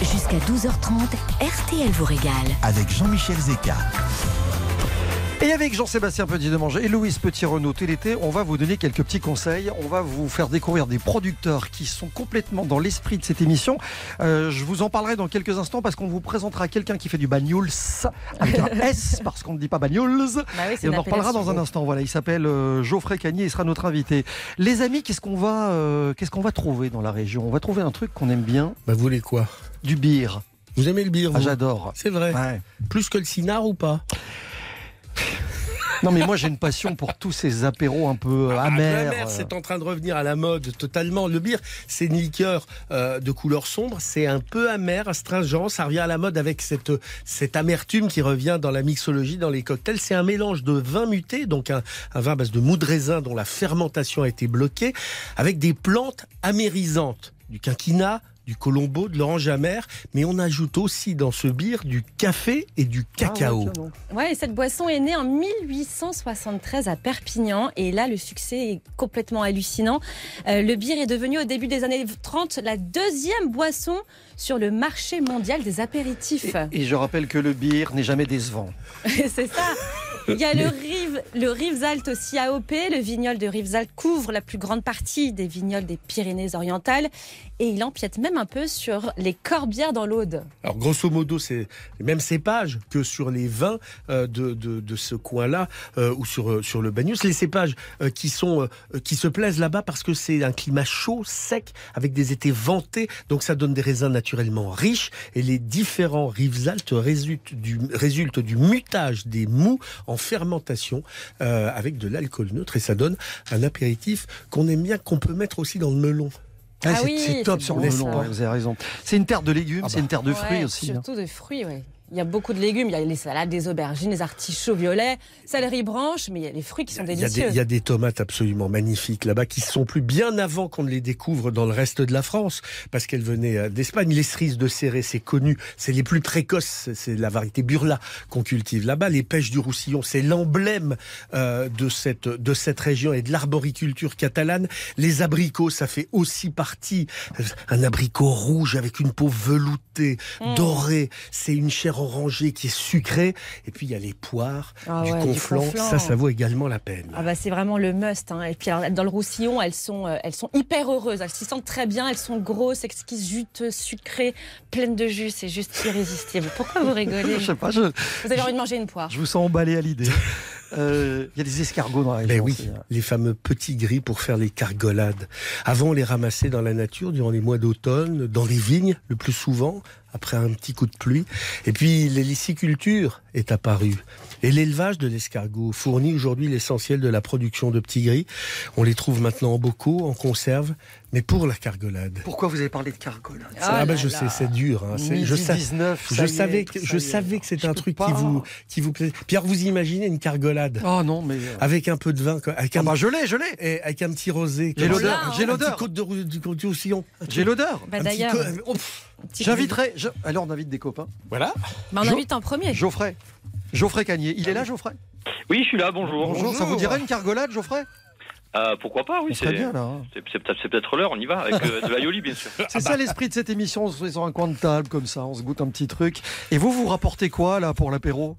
[SPEAKER 2] Jusqu'à 12h30, RTL vous régale.
[SPEAKER 1] Avec Jean-Michel Zeka.
[SPEAKER 3] Et avec Jean-Sébastien Petit-Demange et Louise Petit-Renaud l'été, on va vous donner quelques petits conseils. On va vous faire découvrir des producteurs qui sont complètement dans l'esprit de cette émission. Euh, je vous en parlerai dans quelques instants parce qu'on vous présentera quelqu'un qui fait du bagnols avec un S parce qu'on ne dit pas bagnols.
[SPEAKER 4] Bah oui,
[SPEAKER 3] et on en reparlera dans un instant. Voilà, il s'appelle euh, Geoffrey Cagnier, il sera notre invité. Les amis, qu'est-ce qu'on va, euh, qu'est-ce qu'on va trouver dans la région? On va trouver un truc qu'on aime bien.
[SPEAKER 5] Bah, vous voulez quoi?
[SPEAKER 3] Du beer.
[SPEAKER 5] Vous aimez le beer
[SPEAKER 3] Ah,
[SPEAKER 5] vous?
[SPEAKER 3] j'adore.
[SPEAKER 5] C'est vrai.
[SPEAKER 3] Ouais.
[SPEAKER 5] Plus que le cinard ou pas?
[SPEAKER 3] Non mais moi j'ai une passion pour tous ces apéros un peu euh,
[SPEAKER 5] Ah,
[SPEAKER 3] amers. euh.
[SPEAKER 5] c'est en train de revenir à la mode totalement. Le beer, c'est une liqueur euh, de couleur sombre, c'est un peu amer, astringent, ça revient à la mode avec cette, cette amertume qui revient dans la mixologie, dans les cocktails. C'est un mélange de vin muté, donc un, un vin à base de mou de raisin dont la fermentation a été bloquée, avec des plantes amérisantes, du quinquina, du colombo, de l'orange amère, mais on ajoute aussi dans ce beer du café et du cacao.
[SPEAKER 3] Ah ouais.
[SPEAKER 4] Ouais, et cette boisson est née en 1873 à Perpignan et là le succès est complètement hallucinant. Euh, le beer est devenu au début des années 30 la deuxième boisson sur le marché mondial des apéritifs.
[SPEAKER 3] Et je rappelle que le beer n'est jamais décevant.
[SPEAKER 4] C'est ça. Il y a le Rive, le Rivesaltes aussi AOP. Le vignol de Rivesaltes couvre la plus grande partie des vignoles des Pyrénées-Orientales et il empiète même un peu sur les corbières dans l'Aude.
[SPEAKER 5] Alors grosso modo, c'est les mêmes cépages que sur les vins euh, de, de, ce coin-là euh, ou sur, euh, sur le Bagnous. Les cépages qui, sont, qui se plaisent là-bas parce que c'est un climat chaud, sec, avec des étés ventés. Donc ça donne des raisins naturellement riches. Et les différents Rivesaltes résultent du, résultent du mutage des mous en fermentation euh, avec de l'alcool neutre. Et ça donne un apéritif qu'on aime bien, qu'on peut mettre aussi dans le melon.
[SPEAKER 3] Ah,
[SPEAKER 4] Ah
[SPEAKER 3] c'est
[SPEAKER 4] oui,
[SPEAKER 3] c'est top sur
[SPEAKER 4] bon,
[SPEAKER 3] le melon, ouais, vous avez raison. C'est une terre de légumes, c'est une terre de fruits
[SPEAKER 4] Ouais,
[SPEAKER 3] aussi. hein.
[SPEAKER 4] Surtout de fruits, oui. Il y a beaucoup de légumes. Il y a les salades, des aubergines, les artichauts violets, céleri branche, mais il y a les fruits qui sont
[SPEAKER 5] des,
[SPEAKER 4] délicieux.
[SPEAKER 5] il y a des tomates absolument magnifiques là-bas qui sont plus bien avant qu'on ne les découvre dans le reste de la France parce qu'elles venaient euh, d'Espagne. Les cerises de Céré, c'est connu, c'est les plus précoces, c'est- la variété Burla qu'on cultive là-bas. Les pêches du Roussillon, c'est l'emblème euh, de cette de cette région et de l'arboriculture catalane. Les abricots, ça fait aussi partie. Un abricot rouge avec une peau veloutée,
[SPEAKER 4] Mm.
[SPEAKER 5] dorée, c'est une chair orangée qui est sucrée. Et puis il y a les poires,
[SPEAKER 4] Ah
[SPEAKER 5] du
[SPEAKER 4] ouais, du
[SPEAKER 5] conflant. Ça, ça vaut également la peine.
[SPEAKER 4] Ah bah c'est vraiment le must. hein. Et puis alors, dans le Roussillon, elles sont, euh, elles sont hyper heureuses. Elles s'y sentent très bien. Elles sont grosses, exquises, juteuses, sucrées, pleines de jus. C'est juste irrésistible. Pourquoi vous rigolez?
[SPEAKER 3] Je sais pas, je,
[SPEAKER 4] Vous avez envie de manger une poire.
[SPEAKER 3] je vous sens emballé à l'idée. Euh, Il y a des escargots dans la région.
[SPEAKER 5] Ben oui,
[SPEAKER 3] aussi, hein.
[SPEAKER 5] les fameux petits gris pour faire les cargolades. Avant, on les ramassait dans la nature durant les mois d'automne, dans les vignes, le plus souvent, après un petit coup de pluie. Et puis, l'héliciculture est apparue. Et l'élevage de l'escargot fournit aujourd'hui l'essentiel de la production de petits gris. On les trouve maintenant en bocaux, en conserve, mais pour la cargolade.
[SPEAKER 3] Pourquoi vous avez parlé de cargolade
[SPEAKER 5] Ah, ben je
[SPEAKER 3] là.
[SPEAKER 5] sais, c'est dur. hein. C'est- je,
[SPEAKER 3] Midi
[SPEAKER 5] sa-
[SPEAKER 3] 19,
[SPEAKER 5] je savais
[SPEAKER 3] est,
[SPEAKER 5] que, je savais que c'était
[SPEAKER 3] Je
[SPEAKER 5] un truc
[SPEAKER 3] pas.
[SPEAKER 5] qui vous, qui vous plaisait. Pierre, vous imaginez une cargolade
[SPEAKER 3] Oh non, mais. euh,
[SPEAKER 5] avec un peu de vin, avec
[SPEAKER 3] Ah
[SPEAKER 5] un,
[SPEAKER 3] bah je l'ai, je l'ai.
[SPEAKER 5] et avec un petit rosé.
[SPEAKER 3] J'ai l'odeur, j'ai l'odeur.
[SPEAKER 5] côte de du, du Roussillon.
[SPEAKER 3] J'ai l'odeur.
[SPEAKER 4] Bah d'ailleurs,
[SPEAKER 5] co- oh,
[SPEAKER 3] J'inviterai. je- Alors on invite des copains.
[SPEAKER 5] Voilà.
[SPEAKER 4] Bah, on
[SPEAKER 3] Jo-
[SPEAKER 4] invite en premier.
[SPEAKER 3] Geoffrey. Geoffrey Cagnier. Il est là, Geoffrey?
[SPEAKER 18] Oui, je suis là, bonjour.
[SPEAKER 3] Bonjour. Ça vous dirait une cargolade, Geoffrey?
[SPEAKER 18] Euh, pourquoi pas, oui. C'est-
[SPEAKER 3] bien là. hein.
[SPEAKER 18] C'est peut-être l'heure, on y va, avec euh, de l'aioli, bien sûr.
[SPEAKER 3] C'est ça l'esprit de cette émission. On se fait sur un coin de table comme ça, on se goûte un petit truc. Et vous, vous rapportez quoi là pour l'apéro?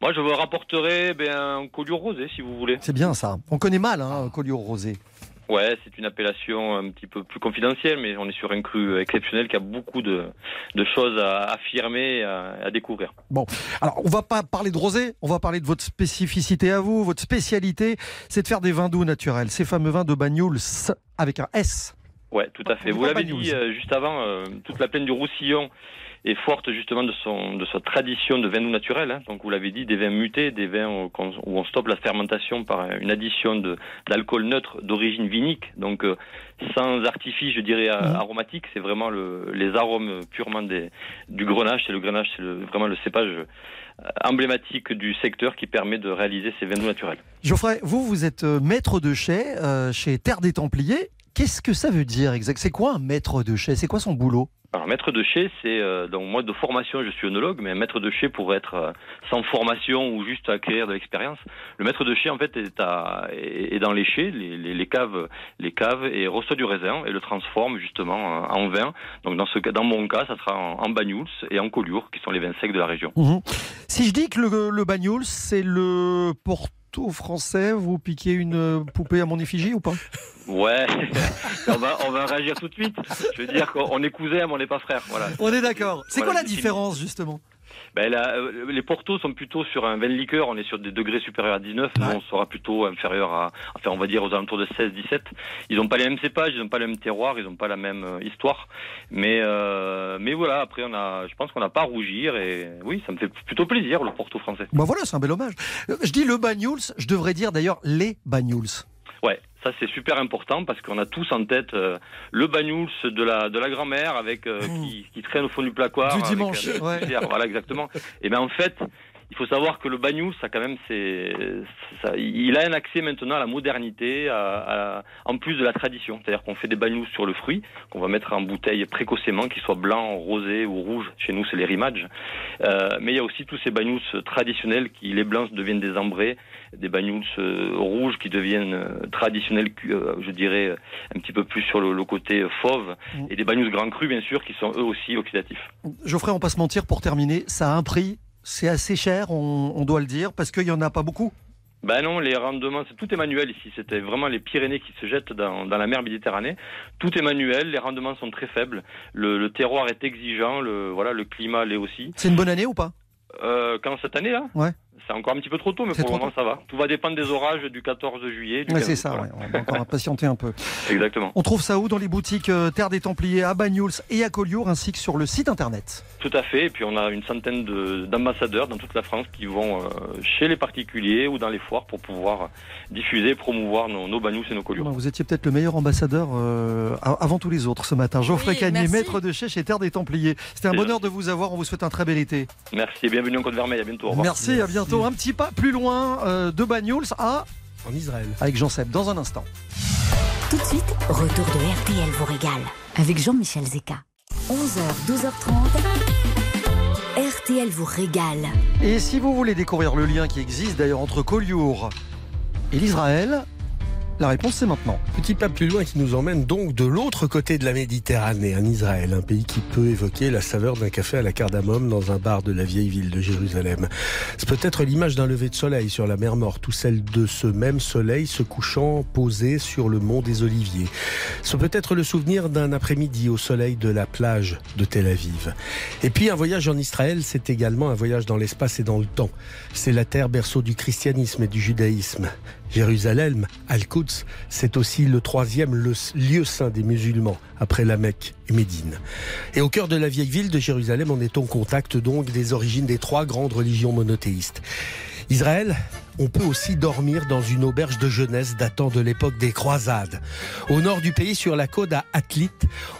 [SPEAKER 18] Moi, je vous rapporterai ben, un collier rosé, si vous voulez.
[SPEAKER 3] C'est bien ça. On connaît mal hein, collier rosé.
[SPEAKER 18] Ouais, c'est une appellation un petit peu plus confidentielle, mais on est sur un cru exceptionnel qui a beaucoup de, de choses à affirmer à, à découvrir.
[SPEAKER 3] Bon, alors on va pas parler de rosé, on va parler de votre spécificité à vous, votre spécialité, c'est de faire des vins doux naturels, ces fameux vins de Bagnols avec un S.
[SPEAKER 18] Ouais, tout à fait. Vous l'avez dit euh, juste avant, euh, toute la plaine du Roussillon est forte justement de son de sa tradition de vin doux naturel. hein. Donc vous l'avez dit, des vins mutés, des vins où on, où on stoppe la fermentation par une addition d'alcool neutre d'origine vinique, donc euh, sans artifice, je dirais
[SPEAKER 3] Mhm.
[SPEAKER 18] aromatique. C'est vraiment le, les arômes purement des, du grenache. C'est le grenache, c'est vraiment le cépage euh, emblématique du secteur qui permet de réaliser ces vins doux naturels.
[SPEAKER 3] Geoffrey, vous, vous êtes euh, maître de chai euh, chez Terre des Templiers. Qu'est-ce que ça veut dire exact? C'est quoi un maître de chais? C'est quoi son boulot?
[SPEAKER 18] Alors, maître de chais, c'est euh, donc moi de formation, je suis œnologue, mais un maître de chais pourrait être euh, sans formation ou juste acquérir de l'expérience. Le maître de chais, en fait, est, à, est est dans les chais, les, les- les caves, les caves, et reçoit du raisin et le transforme justement en, en vin. Donc dans ce cas, dans mon cas, ça sera en, en Banyuls et en Collioure, qui sont les vins secs de la région.
[SPEAKER 3] Mhm. Si je dis que le, le Bagnols, c'est le Porto français, vous piquez une euh, poupée à mon effigie ou pas?
[SPEAKER 18] Ouais, on va on va réagir tout de suite. Je veux dire qu'on est cousins, mais on n'est pas frères. Voilà.
[SPEAKER 3] On est d'accord. C'est
[SPEAKER 18] Voilà,
[SPEAKER 3] quoi la différence justement?
[SPEAKER 18] Ben là, euh, les portos sont plutôt sur un vin liqueur, on est sur des degrés supérieurs à 19, nous on sera plutôt inférieur à, enfin on va dire aux alentours de 16-17. Ils n'ont pas les mêmes cépages, ils n'ont pas le même terroir, ils n'ont pas la même euh, histoire. Mais euh, mais voilà, après on a, je pense qu'on n'a pas à rougir et oui, ça me fait plutôt plaisir le porto français.
[SPEAKER 3] Bah voilà, c'est un bel hommage. Je dis le Bagnols, je devrais dire d'ailleurs les Bagnols.
[SPEAKER 18] Ouais, ça c'est super important parce qu'on a tous en tête euh, le bagnouls de la de la grand-mère avec euh, qui, qui traîne au fond du placoir.
[SPEAKER 3] Du
[SPEAKER 18] avec,
[SPEAKER 3] dimanche,
[SPEAKER 18] euh,
[SPEAKER 3] ouais.
[SPEAKER 18] Voilà exactement. Et ben en fait, il faut savoir que le bagnouls, ça quand même c'est ça- il a un accès maintenant à la modernité, à- à- en plus de la tradition. C'est-à-dire qu'on fait des bagnouls sur le fruit qu'on va mettre en bouteille précocement, qu'ils soient blancs, rosés ou rouges. Chez nous, c'est les rimages. Euh, mais il y a aussi tous ces bagnouls traditionnels qui les blancs deviennent des ambrés, des bagnouls euh, rouges qui deviennent euh, traditionnels, euh, je dirais un petit peu plus sur le, le côté fauve, et des bagnouls grands crus bien sûr qui sont eux aussi oxydatifs.
[SPEAKER 3] Geoffrey, on pas se mentir, pour terminer, ça a un prix, c'est assez cher, on, on doit le dire, parce qu'il n'y en a pas beaucoup.
[SPEAKER 18] Ben non, les rendements, c'est tout est manuel ici. C'était vraiment les Pyrénées qui se jettent dans, dans la mer Méditerranée. Tout est manuel, les rendements sont très faibles. Le, le terroir est exigeant, le voilà, le climat l'est aussi.
[SPEAKER 3] C'est une bonne année ou pas?
[SPEAKER 18] Euh, quand cette année là?
[SPEAKER 3] Ouais.
[SPEAKER 18] C'est encore un petit peu trop tôt, mais pour le moment ça va. Tout va dépendre des orages du 14 juillet. Du
[SPEAKER 3] Ouais,
[SPEAKER 18] 15
[SPEAKER 3] c'est ça,
[SPEAKER 18] voilà.
[SPEAKER 3] ouais, on va encore patienter un peu.
[SPEAKER 18] Exactement.
[SPEAKER 3] On trouve ça où Dans les boutiques euh, Terre des Templiers à Bagnols et à Collioure, ainsi que sur le site internet?
[SPEAKER 18] Tout à fait. Et puis on a une centaine de- d'ambassadeurs dans toute la France qui vont euh, chez les particuliers ou dans les foires pour pouvoir diffuser, promouvoir nos, nos bagnous et nos collioures.
[SPEAKER 3] Vous étiez peut-être le meilleur ambassadeur euh, avant tous les autres ce matin. Geoffrey
[SPEAKER 18] Oui,
[SPEAKER 3] Cagnier, maître de chais chez Terre des Templiers. C'était un bonheur de vous avoir. On vous souhaite un très bel été.
[SPEAKER 18] Merci et bienvenue en Côte-Vermeille. À bientôt. Au revoir.
[SPEAKER 3] Merci, à bientôt. Un petit pas plus loin euh, de Bagnols à.
[SPEAKER 5] En Israël.
[SPEAKER 3] Avec Jean Seb, dans un instant.
[SPEAKER 2] Tout de suite, retour de RTL vous régale avec Jean-Michel Zeka. 11h, 12h30. RTL vous régale.
[SPEAKER 3] Et si vous voulez découvrir le lien qui existe d'ailleurs entre Collioure et l'Israël, la réponse c'est maintenant.
[SPEAKER 5] Petit pas plus loin qui nous emmène donc de l'autre côté de la Méditerranée, en Israël, un pays qui peut évoquer la saveur d'un café à la cardamome dans un bar de la vieille ville de Jérusalem. C'est peut-être l'image d'un lever de soleil sur la mer Morte ou celle de ce même soleil se couchant posé sur le mont des Oliviers. C'est peut-être le souvenir d'un après-midi au soleil de la plage de Tel Aviv. Et puis un voyage en Israël, c'est également un voyage dans l'espace et dans le temps. C'est la terre berceau du christianisme et du judaïsme. Jérusalem, Al-Quds, c'est aussi le troisième lieu saint des musulmans, après la Mecque et Médine. Et au cœur de la vieille ville de Jérusalem, on est en contact donc des origines des trois grandes religions monothéistes. Israël, on peut aussi dormir dans une auberge de jeunesse datant de l'époque des croisades. Au nord du pays, sur la côte à Atlit,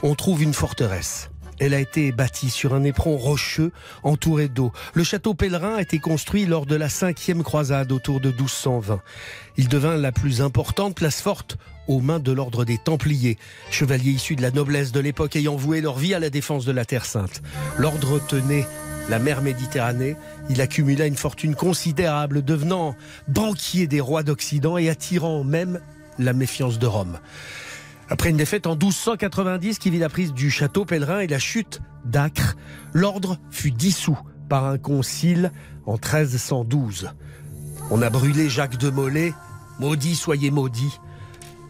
[SPEAKER 5] on trouve une forteresse. Elle a été bâtie sur un éperon rocheux entouré d'eau. Le château pèlerin a été construit lors de la cinquième croisade autour de 1220. Il devint la plus importante place forte aux mains de l'ordre des Templiers, chevaliers issus de la noblesse de l'époque ayant voué leur vie à la défense de la Terre Sainte. L'ordre tenait la mer Méditerranée, il accumula une fortune considérable, devenant banquier des rois d'Occident et attirant même la méfiance de Rome. Après une défaite en 1290 qui vit la prise du château pèlerin et la chute d'Acre, l'ordre fut dissous par un concile en 1312. On a brûlé Jacques de Molay, maudit soyez maudit.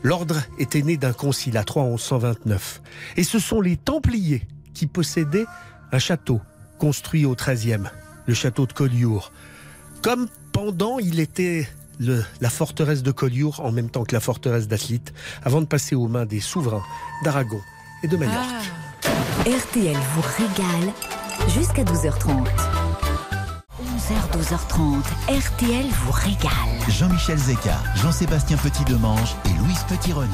[SPEAKER 5] L'ordre était né d'un concile à Troyes en 1129. Et ce sont les Templiers qui possédaient un château construit au XIIIe, le château de Collioure. Comme pendant, il était le- la forteresse de Collioure en même temps que la forteresse d'Atlit, avant de passer aux mains des souverains d'Aragon et de Majorque.
[SPEAKER 2] RTL vous régale jusqu'à 12h30. 11h, 12h30, RTL vous régale.
[SPEAKER 1] Jean-Michel Zeka, Jean-Sébastien Petit-Demange et Louise Petit-Renaud.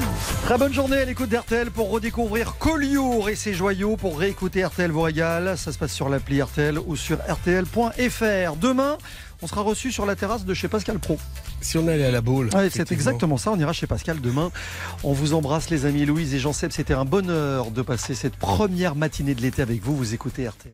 [SPEAKER 3] Très bonne journée à l'écoute d'RTL pour redécouvrir Collioure et ses joyaux. Pour réécouter RTL vous régale, ça se passe sur l'appli RTL ou sur RTL.fr. Demain, on sera reçu sur la terrasse de chez Pascal Pro.
[SPEAKER 5] Si on allait à la boule.
[SPEAKER 3] Ouais, c'est exactement ça. On ira chez Pascal demain. On vous embrasse, les amis Louise et Jean-Seb. C'était un bonheur de passer cette première matinée de l'été avec vous. Vous écoutez RTL.